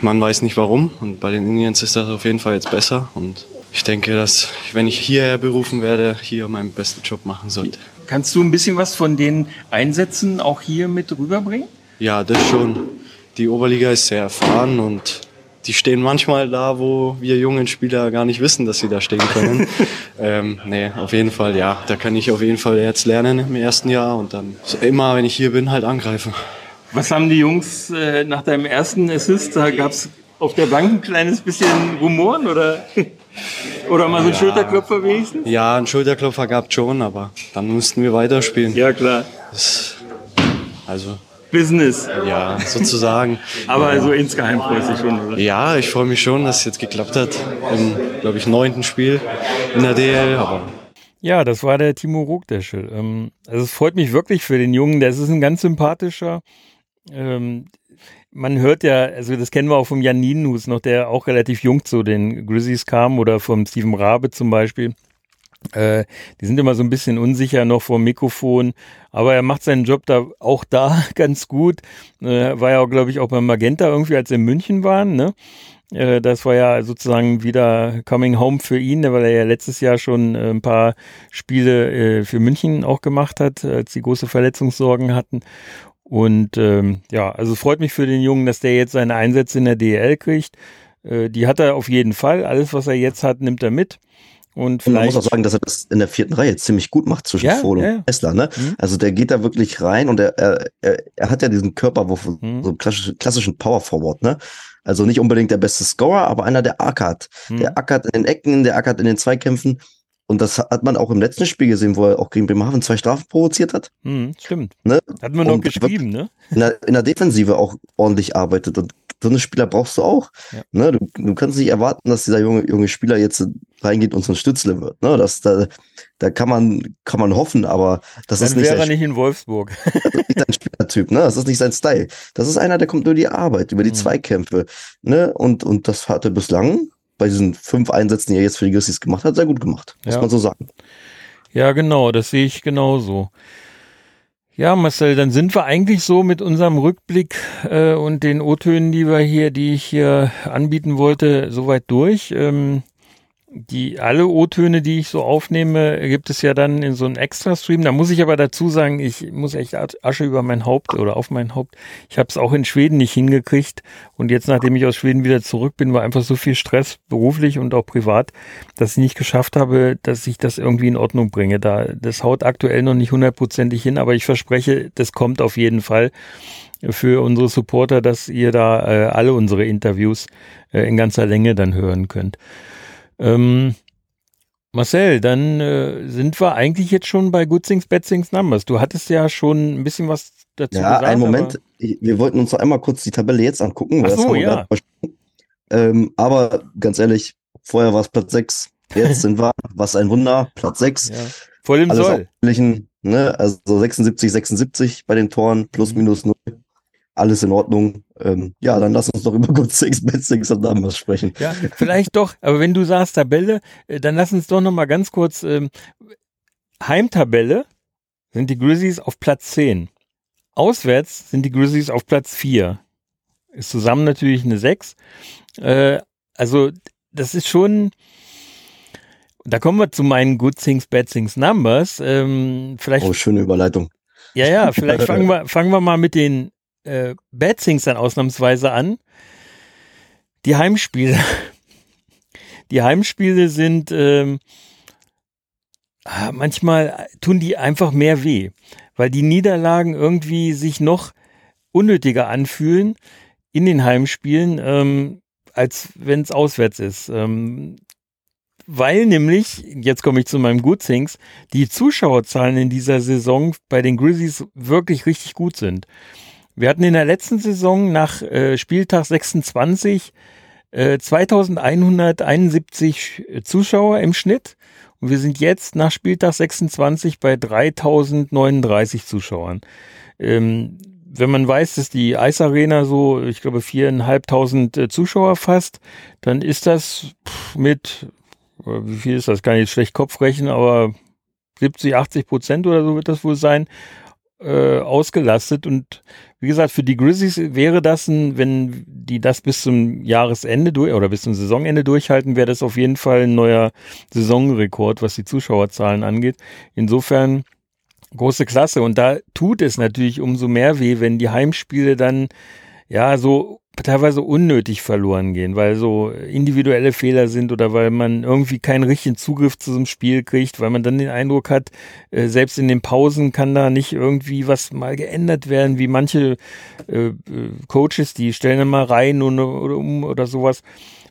Man weiß nicht warum und bei den Indians ist das auf jeden Fall jetzt besser und ich denke, dass wenn ich hierher berufen werde, hier meinen besten Job machen sollte. Kannst du ein bisschen was von den Einsätzen auch hier mit rüberbringen? Ja, das schon. Die Oberliga ist sehr erfahren und die stehen manchmal da, wo wir jungen Spieler gar nicht wissen, dass sie da stehen können. (laughs) ähm, nee, auf jeden Fall, ja. Da kann ich auf jeden Fall jetzt lernen im ersten Jahr und dann immer, wenn ich hier bin, halt angreifen. Was haben die Jungs äh, nach deinem ersten Assist? Da gab es auf der Bank ein kleines bisschen Rumoren oder, (laughs) oder mal so ein ja. Schulterklopfer wenigstens? Ja, ein Schulterklopfer gab es schon, aber dann mussten wir weiterspielen. Ja, klar. Das, also Business. Ja, sozusagen. (laughs) Aber also insgeheim freust du dich schon, oder? Ja, ich freue mich schon, dass es jetzt geklappt hat. Im, glaube ich, neunten Spiel in der DL. Aber ja, das war der Timo Rogdeschel. Ähm, also es freut mich wirklich für den Jungen. Der ist ein ganz sympathischer. Ähm, man hört ja, also das kennen wir auch vom Jan Nienhus noch, der auch relativ jung zu den Grizzlies kam oder vom Steven Rabe zum Beispiel. Äh, die sind immer so ein bisschen unsicher noch vor dem Mikrofon, aber er macht seinen Job da auch da (laughs) ganz gut. Äh, war ja auch, glaube ich, auch beim Magenta irgendwie, als sie in München waren, ne? Äh, das war ja sozusagen wieder Coming Home für ihn, weil er ja letztes Jahr schon äh, ein paar Spiele äh, für München auch gemacht hat, als sie große Verletzungssorgen hatten. Und ähm, ja, also freut mich für den Jungen, dass der jetzt seine Einsätze in der DL kriegt. Äh, die hat er auf jeden Fall. Alles, was er jetzt hat, nimmt er mit. Und, und man muss auch sagen, dass er das in der vierten Reihe ziemlich gut macht zwischen ja, Fohl und ja. Tesla. Ne? Mhm. Also der geht da wirklich rein und er, er, er hat ja diesen Körperwurf, mhm. so klassischen, klassischen Power Forward. Ne? Also nicht unbedingt der beste Scorer, aber einer, der ackert. Mhm. Der ackert in den Ecken, der ackert in den Zweikämpfen. Und das hat man auch im letzten Spiel gesehen, wo er auch gegen Bremerhaven zwei Strafen provoziert hat. Mhm, stimmt. Ne? Hat man noch geschrieben, ne? In der, in der Defensive auch ordentlich arbeitet. Und so eine Spieler brauchst du auch. Ja. Ne, du, du kannst nicht erwarten, dass dieser junge, junge Spieler jetzt reingeht und so ein Stützle wird. Ne, das, da, da kann man, kann man hoffen, aber das Dann ist nicht. wäre er nicht in Wolfsburg. (laughs) das ist nicht sein Spielertyp, ne? Das ist nicht sein Style. Das ist einer, der kommt über die Arbeit, über die mhm. Zweikämpfe. Ne? Und, und das hat er bislang bei diesen fünf Einsätzen, die er jetzt für die Grizzlies gemacht hat, sehr gut gemacht. Muss ja. man so sagen. Ja, genau, das sehe ich genauso. Ja, Marcel, dann sind wir eigentlich so mit unserem Rückblick äh, und den O-Tönen, die wir hier, die ich hier anbieten wollte, soweit durch. Ähm, die alle O-Töne, die ich so aufnehme, gibt es ja dann in so einem Extra-Stream. Da muss ich aber dazu sagen, ich muss echt Asche über mein Haupt oder auf mein Haupt. Ich habe es auch in Schweden nicht hingekriegt. Und jetzt, nachdem ich aus Schweden wieder zurück bin, war einfach so viel Stress, beruflich und auch privat, dass ich nicht geschafft habe, dass ich das irgendwie in Ordnung bringe. Da, das haut aktuell noch nicht hundertprozentig hin, aber ich verspreche, das kommt auf jeden Fall für unsere Supporter, dass ihr da äh, alle unsere Interviews äh, in ganzer Länge dann hören könnt. Ähm, Marcel, dann äh, sind wir eigentlich jetzt schon bei Good Things, Bad Things, Numbers. Du hattest ja schon ein bisschen was dazu ja, gesagt. Ja, einen Moment. Wir wollten uns noch einmal kurz die Tabelle jetzt angucken. Ach so, ja. Ähm, aber ganz ehrlich, vorher war es Platz 6. Jetzt (laughs) sind wir, was ein Wunder, Platz 6. Ja. Voll im Alles Soll. Ne? Also 76, 76 bei den Toren, plus mhm. minus 0 alles in Ordnung. Ähm, ja, dann lass uns doch über (laughs) Good Six, Bad Six und Numbers sprechen. Ja, vielleicht doch, aber wenn du sagst Tabelle, äh, dann lass uns doch noch mal ganz kurz ähm, Heimtabelle sind die Grizzlies auf Platz 10. Auswärts sind die Grizzlies auf Platz 4. Ist zusammen natürlich eine 6. Äh, also, das ist schon, da kommen wir zu meinen Good Things, Bad Things Numbers. Ähm, vielleicht, oh, schöne Überleitung. Ja, ja, vielleicht fangen wir, fangen wir mal mit den äh, Bad Things dann ausnahmsweise an. Die Heimspiele. (laughs) Die Heimspiele sind ähm, ah, manchmal tun die einfach mehr weh, weil die Niederlagen irgendwie sich noch unnötiger anfühlen in den Heimspielen, ähm, als wenn es auswärts ist. Ähm, weil nämlich, jetzt komme ich zu meinem Good Things, die Zuschauerzahlen in dieser Saison bei den Grizzlies wirklich richtig gut sind. Wir hatten in der letzten Saison nach äh, Spieltag 26 Äh, 2171 Zuschauer im Schnitt. Und wir sind jetzt nach Spieltag 26 bei 3039 Zuschauern. Ähm, wenn man weiß, dass die Eisarena so, ich glaube, viereinhalbtausend äh, Zuschauer fasst, dann ist das mit, äh, wie viel ist das? Kann ich jetzt schlecht Kopf rechnen, aber 70, 80 Prozent oder so wird das wohl sein, äh, ausgelastet. Und wie gesagt, für die Grizzlies wäre das ein, wenn die das bis zum Jahresende durch oder bis zum Saisonende durchhalten, wäre das auf jeden Fall ein neuer Saisonrekord, was die Zuschauerzahlen angeht. Insofern große Klasse. Und da tut es natürlich umso mehr weh, wenn die Heimspiele dann ja so teilweise unnötig verloren gehen, weil so individuelle Fehler sind oder weil man irgendwie keinen richtigen Zugriff zu so einem Spiel kriegt, weil man dann den Eindruck hat, äh, selbst in den Pausen kann da nicht irgendwie was mal geändert werden, wie manche äh, Coaches, die stellen dann mal rein oder, oder um oder sowas.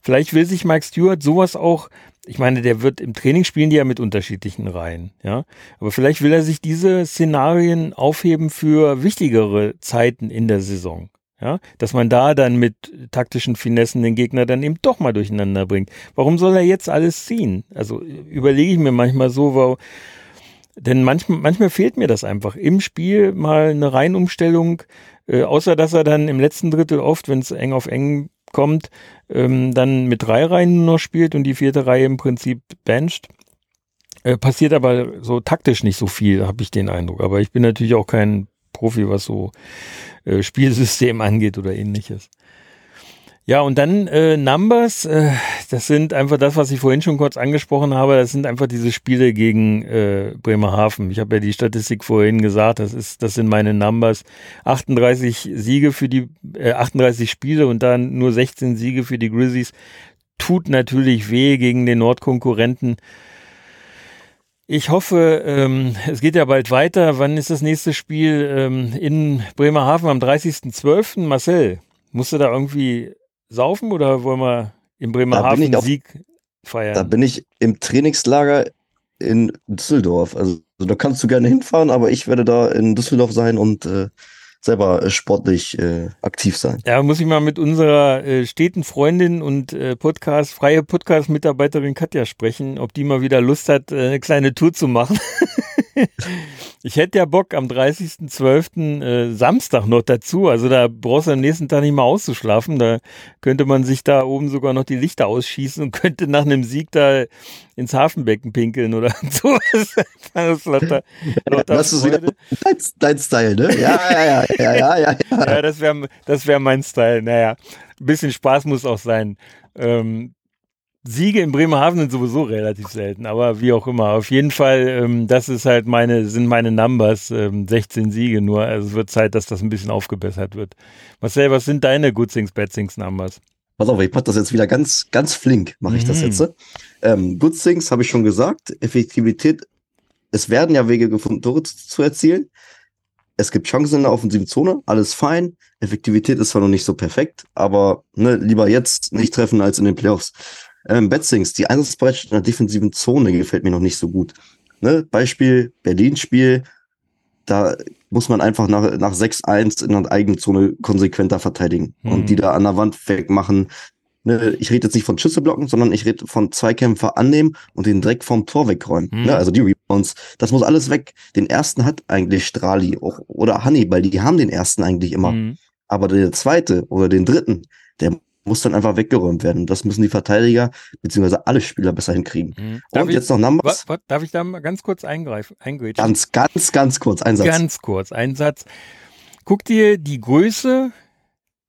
Vielleicht will sich Mike Stewart sowas auch ich meine, der wird im Training spielen die ja mit unterschiedlichen Reihen, ja. Aber vielleicht will er sich diese Szenarien aufheben für wichtigere Zeiten in der Saison. Ja, dass man da dann mit taktischen Finessen den Gegner dann eben doch mal durcheinander bringt. Warum soll er jetzt alles ziehen? Also überlege ich mir manchmal so, weil, denn manchmal, manchmal fehlt mir das einfach. Im Spiel mal eine Reihenumstellung, äh, außer dass er dann im letzten Drittel oft, wenn es eng auf eng kommt, ähm, dann mit drei Reihen nur noch spielt und die vierte Reihe im Prinzip bencht. Äh, passiert aber so taktisch nicht so viel, habe ich den Eindruck. Aber ich bin natürlich auch kein Profi, was so äh, Spielsystem (laughs) angeht oder ähnliches. Ja, und dann äh, Numbers, äh, das sind einfach das, was ich vorhin schon kurz angesprochen habe, das sind einfach diese Spiele gegen äh, Bremerhaven. Ich habe ja die Statistik vorhin gesagt, das ist, das sind meine Numbers. 38 Siege für die, äh, 38 Spiele und dann nur 16 Siege für die Grizzlies. Tut natürlich weh gegen den Nordkonkurrenten. Ich hoffe, ähm, es geht ja bald weiter. Wann ist das nächste Spiel ähm, in Bremerhaven am 30.12.? Marcel, musst du da irgendwie saufen oder wollen wir in Bremerhaven einen Sieg feiern? Da bin ich im Trainingslager in Düsseldorf. Also da kannst du gerne hinfahren, aber ich werde da in Düsseldorf sein und äh, selber äh, sportlich äh, aktiv sein. Ja, muss ich mal mit unserer äh, steten Freundin und äh, Podcast, freie Podcast-Mitarbeiterin Katja sprechen, ob die mal wieder Lust hat, äh, eine kleine Tour zu machen. (laughs) ich hätte ja Bock am 30.12. Äh, Samstag noch dazu. Also da brauchst du am nächsten Tag nicht mal auszuschlafen. Da könnte man sich da oben sogar noch die Lichter ausschießen und (laughs) könnte nach einem Sieg da ins Hafenbecken pinkeln oder (laughs) so. das ist lauter, lauter das ist wieder dein, dein, Style, ne? Ja, ja, ja, ja, ja, ja. ja das wäre das wär mein Style. Naja, ein bisschen Spaß muss auch sein. Ähm, Siege in Bremerhaven sind sowieso relativ selten, aber wie auch immer. Auf jeden Fall, ähm, das ist halt meine, sind meine Numbers, ähm, 16 Siege nur. Also es wird Zeit, dass das ein bisschen aufgebessert wird. Marcel, was sind deine Good Things, Bad Things Numbers? Pass auf, ich mach das jetzt wieder ganz, ganz flink, mache ich mhm. das jetzt. Ähm, Good Things habe ich schon gesagt. Effektivität, es werden ja Wege gefunden, Tore zu erzielen. Es gibt Chancen in der offensiven Zone, alles fein. Effektivität ist zwar noch nicht so perfekt, aber ne, lieber jetzt nicht treffen als in den Playoffs. Ähm, Betzings, die Einsatzbereitschaft in der defensiven Zone gefällt mir noch nicht so gut. Ne? Beispiel Berlin-Spiel, da muss man einfach nach, nach 6-1 in der eigenen Zone konsequenter verteidigen mhm. und die da an der Wand wegmachen. Ne? Ich rede jetzt nicht von Schüsse blocken, sondern ich rede von Zweikämpfer annehmen und den Dreck vom Tor wegräumen. Mhm. Ne? Also die Rebounds, das muss alles weg. Den ersten hat eigentlich Strali auch, oder Hannibal, die haben den ersten eigentlich immer. Mhm. Aber der zweite oder den dritten, der muss dann einfach weggeräumt werden. Das müssen die Verteidiger beziehungsweise alle Spieler besser hinkriegen. Mhm. Und ich, jetzt noch Numbers. Was, was, darf ich da mal ganz kurz eingreifen? Eingrätschen? Ganz, ganz, ganz kurz, ein Satz. Ganz kurz, ein Satz. Guck dir die Größe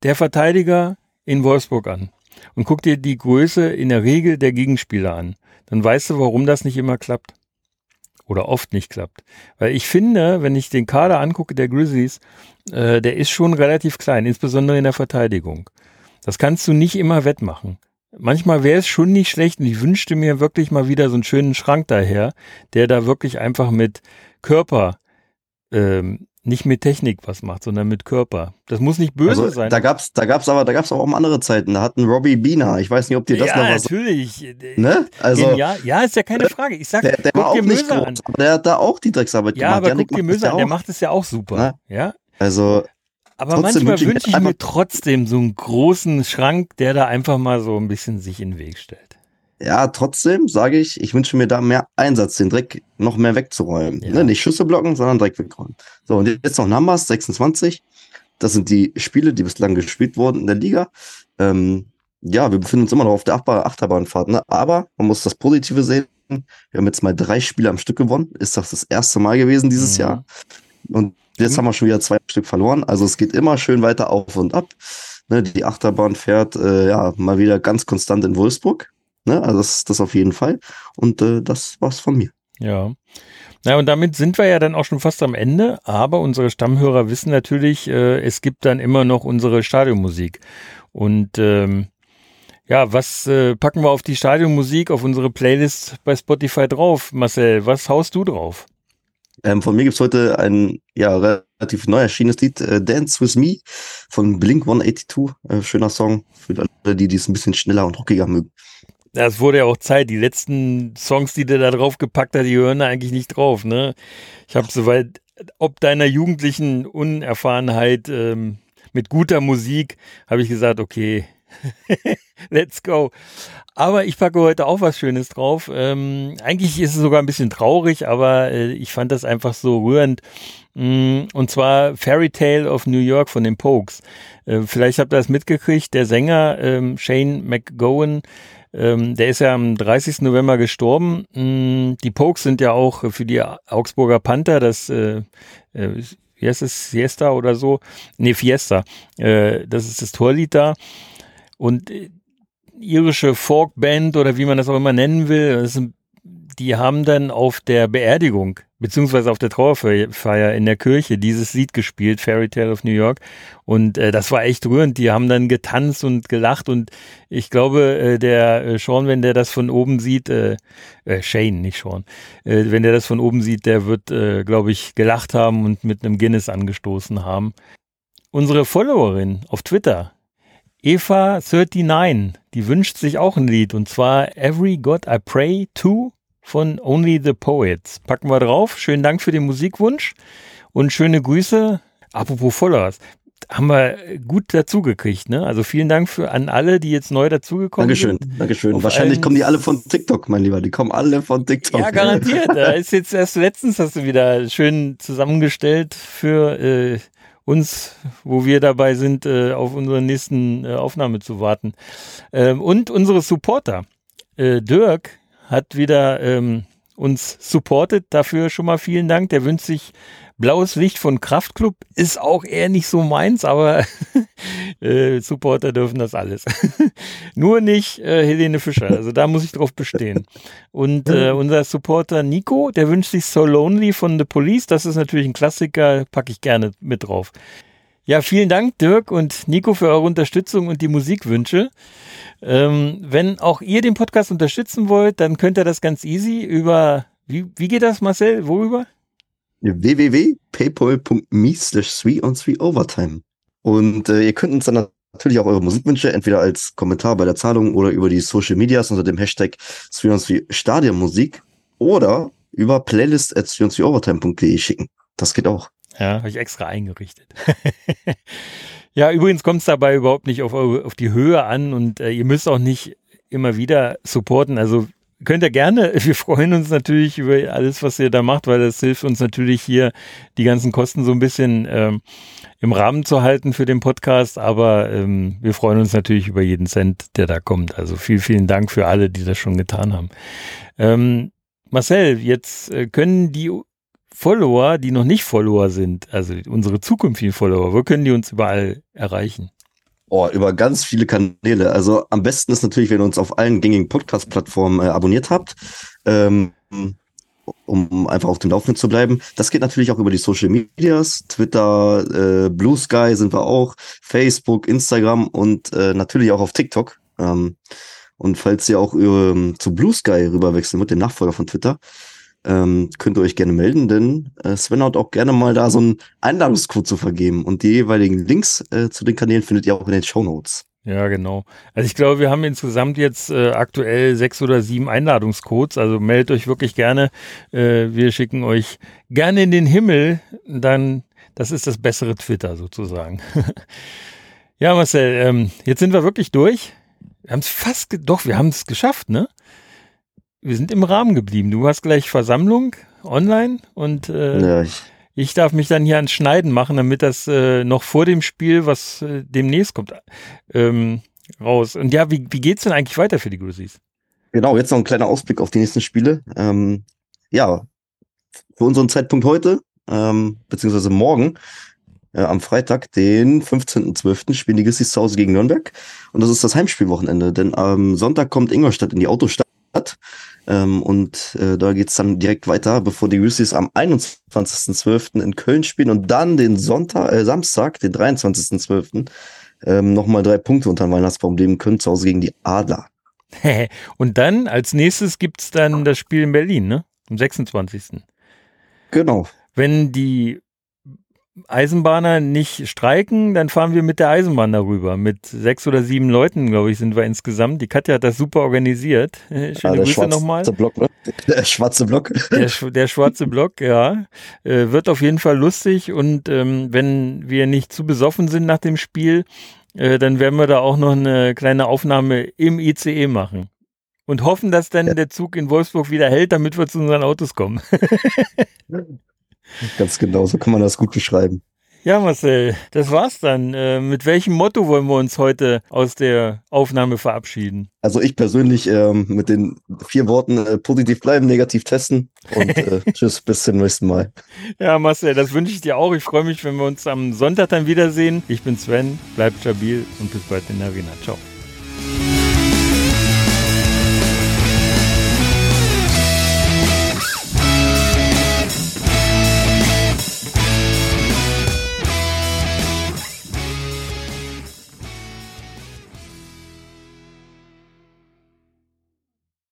der Verteidiger in Wolfsburg an und guck dir die Größe in der Regel der Gegenspieler an. Dann weißt du, warum das nicht immer klappt. Oder oft nicht klappt. Weil ich finde, wenn ich den Kader angucke der Grizzlies, äh, der ist schon relativ klein, insbesondere in der Verteidigung. Das kannst du nicht immer wettmachen. Manchmal wäre es schon nicht schlecht und ich wünschte mir wirklich mal wieder so einen schönen Schrank daher, der da wirklich einfach mit Körper, ähm, nicht mit Technik was macht, sondern mit Körper. Das muss nicht böse also, sein. Da gab's, da gab's aber, da gab's auch um andere Zeiten. Da hatten Robbie Biener. Ich weiß nicht, ob dir das ja, noch was. natürlich. Ne? Also, ja, ja, ist ja keine Frage. Ich sag, der, der guck war dir auch nicht groß, an. der hat da auch die Drecksarbeit ja, gemacht. Aber Janik guck dir Möser an, der macht es ja auch super. Ne? Ja. Also Aber Trotzdem manchmal wünsche ich mir trotzdem so einen großen Schrank, der da einfach mal so ein bisschen sich in den Weg stellt. Ja, trotzdem sage ich, ich wünsche mir da mehr Einsatz, den Dreck noch mehr wegzuräumen. Ja. Ne, nicht Schüsse blocken, sondern Dreck wegräumen. So, und jetzt noch Numbers 26. Das sind die Spiele, die bislang gespielt wurden in der Liga. Ähm, ja, wir befinden uns immer noch auf der Achterbahnfahrt, ne? aber man muss das Positive sehen. Wir haben jetzt mal drei Spiele am Stück gewonnen. Ist das das erste Mal gewesen dieses Mhm. Jahr? Und jetzt haben wir schon wieder zwei Stück verloren. Also es geht immer schön weiter auf und ab. Ne, die Achterbahn fährt äh, ja mal wieder ganz konstant in Wolfsburg. Ne, also das, das auf jeden Fall. Und äh, das war's von mir. Ja. Na, und damit sind wir ja dann auch schon fast am Ende, aber unsere Stammhörer wissen natürlich, äh, es gibt dann immer noch unsere Stadionmusik. Und ähm, ja, was äh, packen wir auf die Stadionmusik, auf unsere Playlist bei Spotify drauf? Marcel, was haust du drauf? Ähm, von mir gibt's heute ein ja relativ neu erschienenes Lied, äh, Dance With Me von Blink 182. Äh, schöner Song für alle, die es ein bisschen schneller und rockiger mögen. Ja, Es wurde ja auch Zeit. Die letzten Songs, die der da drauf gepackt hat, die hören da eigentlich nicht drauf. Ne? Ich habe soweit, ob deiner jugendlichen Unerfahrenheit ähm, mit guter Musik, habe ich gesagt, okay, (laughs) let's go. Aber ich packe heute auch was Schönes drauf. Ähm, eigentlich ist es sogar ein bisschen traurig, aber äh, ich fand das einfach so rührend. Mm, Und zwar Fairy Tale of New York von den Pokes. Äh, vielleicht habt ihr das mitgekriegt. Der Sänger ähm, Shane McGowan, ähm, der ist ja am 30. November gestorben. Mm, Die Pokes sind ja auch für die Augsburger Panther das, äh, äh, wie heißt es, Siesta oder so? Nee, Fiesta. Äh, das ist das Torlied da. Und äh, irische Folkband oder wie man das auch immer nennen will, die haben dann auf der Beerdigung beziehungsweise auf der Trauerfeier in der Kirche dieses Lied gespielt, Fairy Tale of New York. Und äh, das war echt rührend. Die haben dann getanzt und gelacht und ich glaube, äh, der äh, Sean, wenn der das von oben sieht, äh, äh, Shane, nicht Sean, äh, wenn der das von oben sieht, der wird, äh, glaube ich, gelacht haben und mit einem Guinness angestoßen haben. Unsere Followerin auf Twitter, Eva39, die wünscht sich auch ein Lied und zwar Every God I Pray To von Only the Poets. Packen wir drauf. Schönen Dank für den Musikwunsch und schöne Grüße. Apropos Followers, haben wir gut dazugekriegt, ne? Also vielen Dank für an alle, die jetzt neu dazugekommen Dankeschön, sind. Dankeschön. Auf Wahrscheinlich kommen die alle von TikTok, mein Lieber. Die kommen alle von TikTok. Ja, garantiert. Da ist jetzt erst letztens hast du wieder schön zusammengestellt für äh, uns, wo wir dabei sind, äh, auf unsere nächsten äh, Aufnahme zu warten. Ähm, und unsere Supporter. Äh, Dirk hat wieder ähm, uns supportet. Dafür schon mal vielen Dank. Der wünscht sich blaues Licht von Kraftklub. Ist auch eher nicht so meins, aber (laughs) äh, Supporter dürfen das alles. (laughs) Nur nicht äh, Helene Fischer. Also da muss ich drauf bestehen. Und äh, (laughs) unser Supporter Nico, der wünscht sich So Lonely von The Police. Das ist natürlich ein Klassiker, packe ich gerne mit drauf. Ja, vielen Dank, Dirk und Nico, für eure Unterstützung und die Musikwünsche. Ähm, wenn auch ihr den Podcast unterstützen wollt, dann könnt ihr das ganz easy über, wie, wie geht das, Marcel? Worüber? www.paypal.me slash 3 on 3 overtime. Und äh, ihr könnt uns dann natürlich auch eure Musikwünsche entweder als Kommentar bei der Zahlung oder über die Social Medias unter dem Hashtag 3 on 3 Stadionmusik oder über playlist at 3 on 3 overtime.de schicken. Das geht auch. Ja, habe ich extra eingerichtet. (laughs) ja, übrigens kommt es dabei überhaupt nicht auf, eure, auf die Höhe an und äh, ihr müsst auch nicht immer wieder supporten. Also könnt ihr gerne. (laughs) Wir freuen uns natürlich über alles, was ihr da macht, weil das hilft uns natürlich hier, die ganzen Kosten so ein bisschen ähm, im Rahmen zu halten für den Podcast. Aber ähm, wir freuen uns natürlich über jeden Cent, der da kommt. Also vielen, vielen Dank für alle, die das schon getan haben. Ähm, Marcel, jetzt äh, können die Follower, die noch nicht Follower sind, also unsere zukünftigen Follower, wo können die uns überall erreichen? Oh, über ganz viele Kanäle. Also am besten ist natürlich, wenn ihr uns auf allen gängigen Podcast-Plattformen äh, abonniert habt, ähm, um einfach auf dem Laufenden zu bleiben. Das geht natürlich auch über die Social Medias, Twitter, äh, Blue Sky sind wir auch, Facebook, Instagram und äh, natürlich auch auf TikTok. Ähm, und falls ihr auch ähm, zu Blue Sky rüberwechseln mit dem Nachfolger von Twitter, ähm, könnt ihr euch gerne melden, denn äh, Sven hat auch gerne mal da so einen Einladungscode zu vergeben. Und die jeweiligen Links äh, zu den Kanälen findet ihr auch in den Show Notes. Ja, genau. Also ich glaube, wir haben insgesamt jetzt äh, aktuell sechs oder sieben Einladungscodes. Also meldet euch wirklich gerne. Äh, wir schicken euch gerne in den Himmel. Dann Das ist das bessere Twitter sozusagen. (laughs) ja, Marcel, ähm, jetzt sind wir wirklich durch. Wir haben es fast, doch, wir haben es geschafft, ne? Wir sind im Rahmen geblieben. Du hast gleich Versammlung online und äh, ja, ich, ich, darf mich dann hier ans Schneiden machen, damit das äh, noch vor dem Spiel, was äh, demnächst kommt, ähm, raus. Und ja, wie, wie geht's denn eigentlich weiter für die Grizzlies? Genau, jetzt noch ein kleiner Ausblick auf die nächsten Spiele. Ähm, ja, für unseren Zeitpunkt heute, ähm, beziehungsweise morgen, äh, am Freitag, den 15.12., spielen die Grizzlies zu Hause gegen Nürnberg. Und das ist das Heimspielwochenende, denn am Sonntag kommt Ingolstadt in die Autostadt. Ähm, und äh, da geht's dann direkt weiter, bevor die Grizzlies am 21.12. in Köln spielen und dann den Sonntag, äh, Samstag, den 23.12. Ähm, nochmal drei Punkte unter dem Weihnachtsbaum leben können, zu Hause gegen die Adler. (laughs) und dann als nächstes gibt's dann das Spiel in Berlin, ne? Am 26. Genau. Wenn die Eisenbahner nicht streiken, dann fahren wir mit der Eisenbahn darüber. Mit sechs oder sieben Leuten, glaube ich, sind wir insgesamt. Die Katja hat das super organisiert. (laughs) Schöne ja, Grüße nochmal. Block, ne? (laughs) Der schwarze Block. Der, der schwarze Block, ja. Äh, wird auf jeden Fall lustig und ähm, wenn wir nicht zu besoffen sind nach dem Spiel, äh, dann werden wir da auch noch eine kleine Aufnahme im ICE machen. Und hoffen, dass dann ja. der Zug in Wolfsburg wieder hält, damit wir zu unseren Autos kommen. (laughs) Ganz genau, so kann man das gut beschreiben. Ja, Marcel, das war's dann. Äh, mit welchem Motto wollen wir uns heute aus der Aufnahme verabschieden? Also ich persönlich ähm, mit den vier Worten äh, positiv bleiben, negativ testen und äh, (laughs) tschüss, bis zum nächsten Mal. Ja, Marcel, das wünsche ich dir auch. Ich freue mich, wenn wir uns am Sonntag dann wiedersehen. Ich bin Sven, bleib stabil und bis bald in der Arena. Ciao.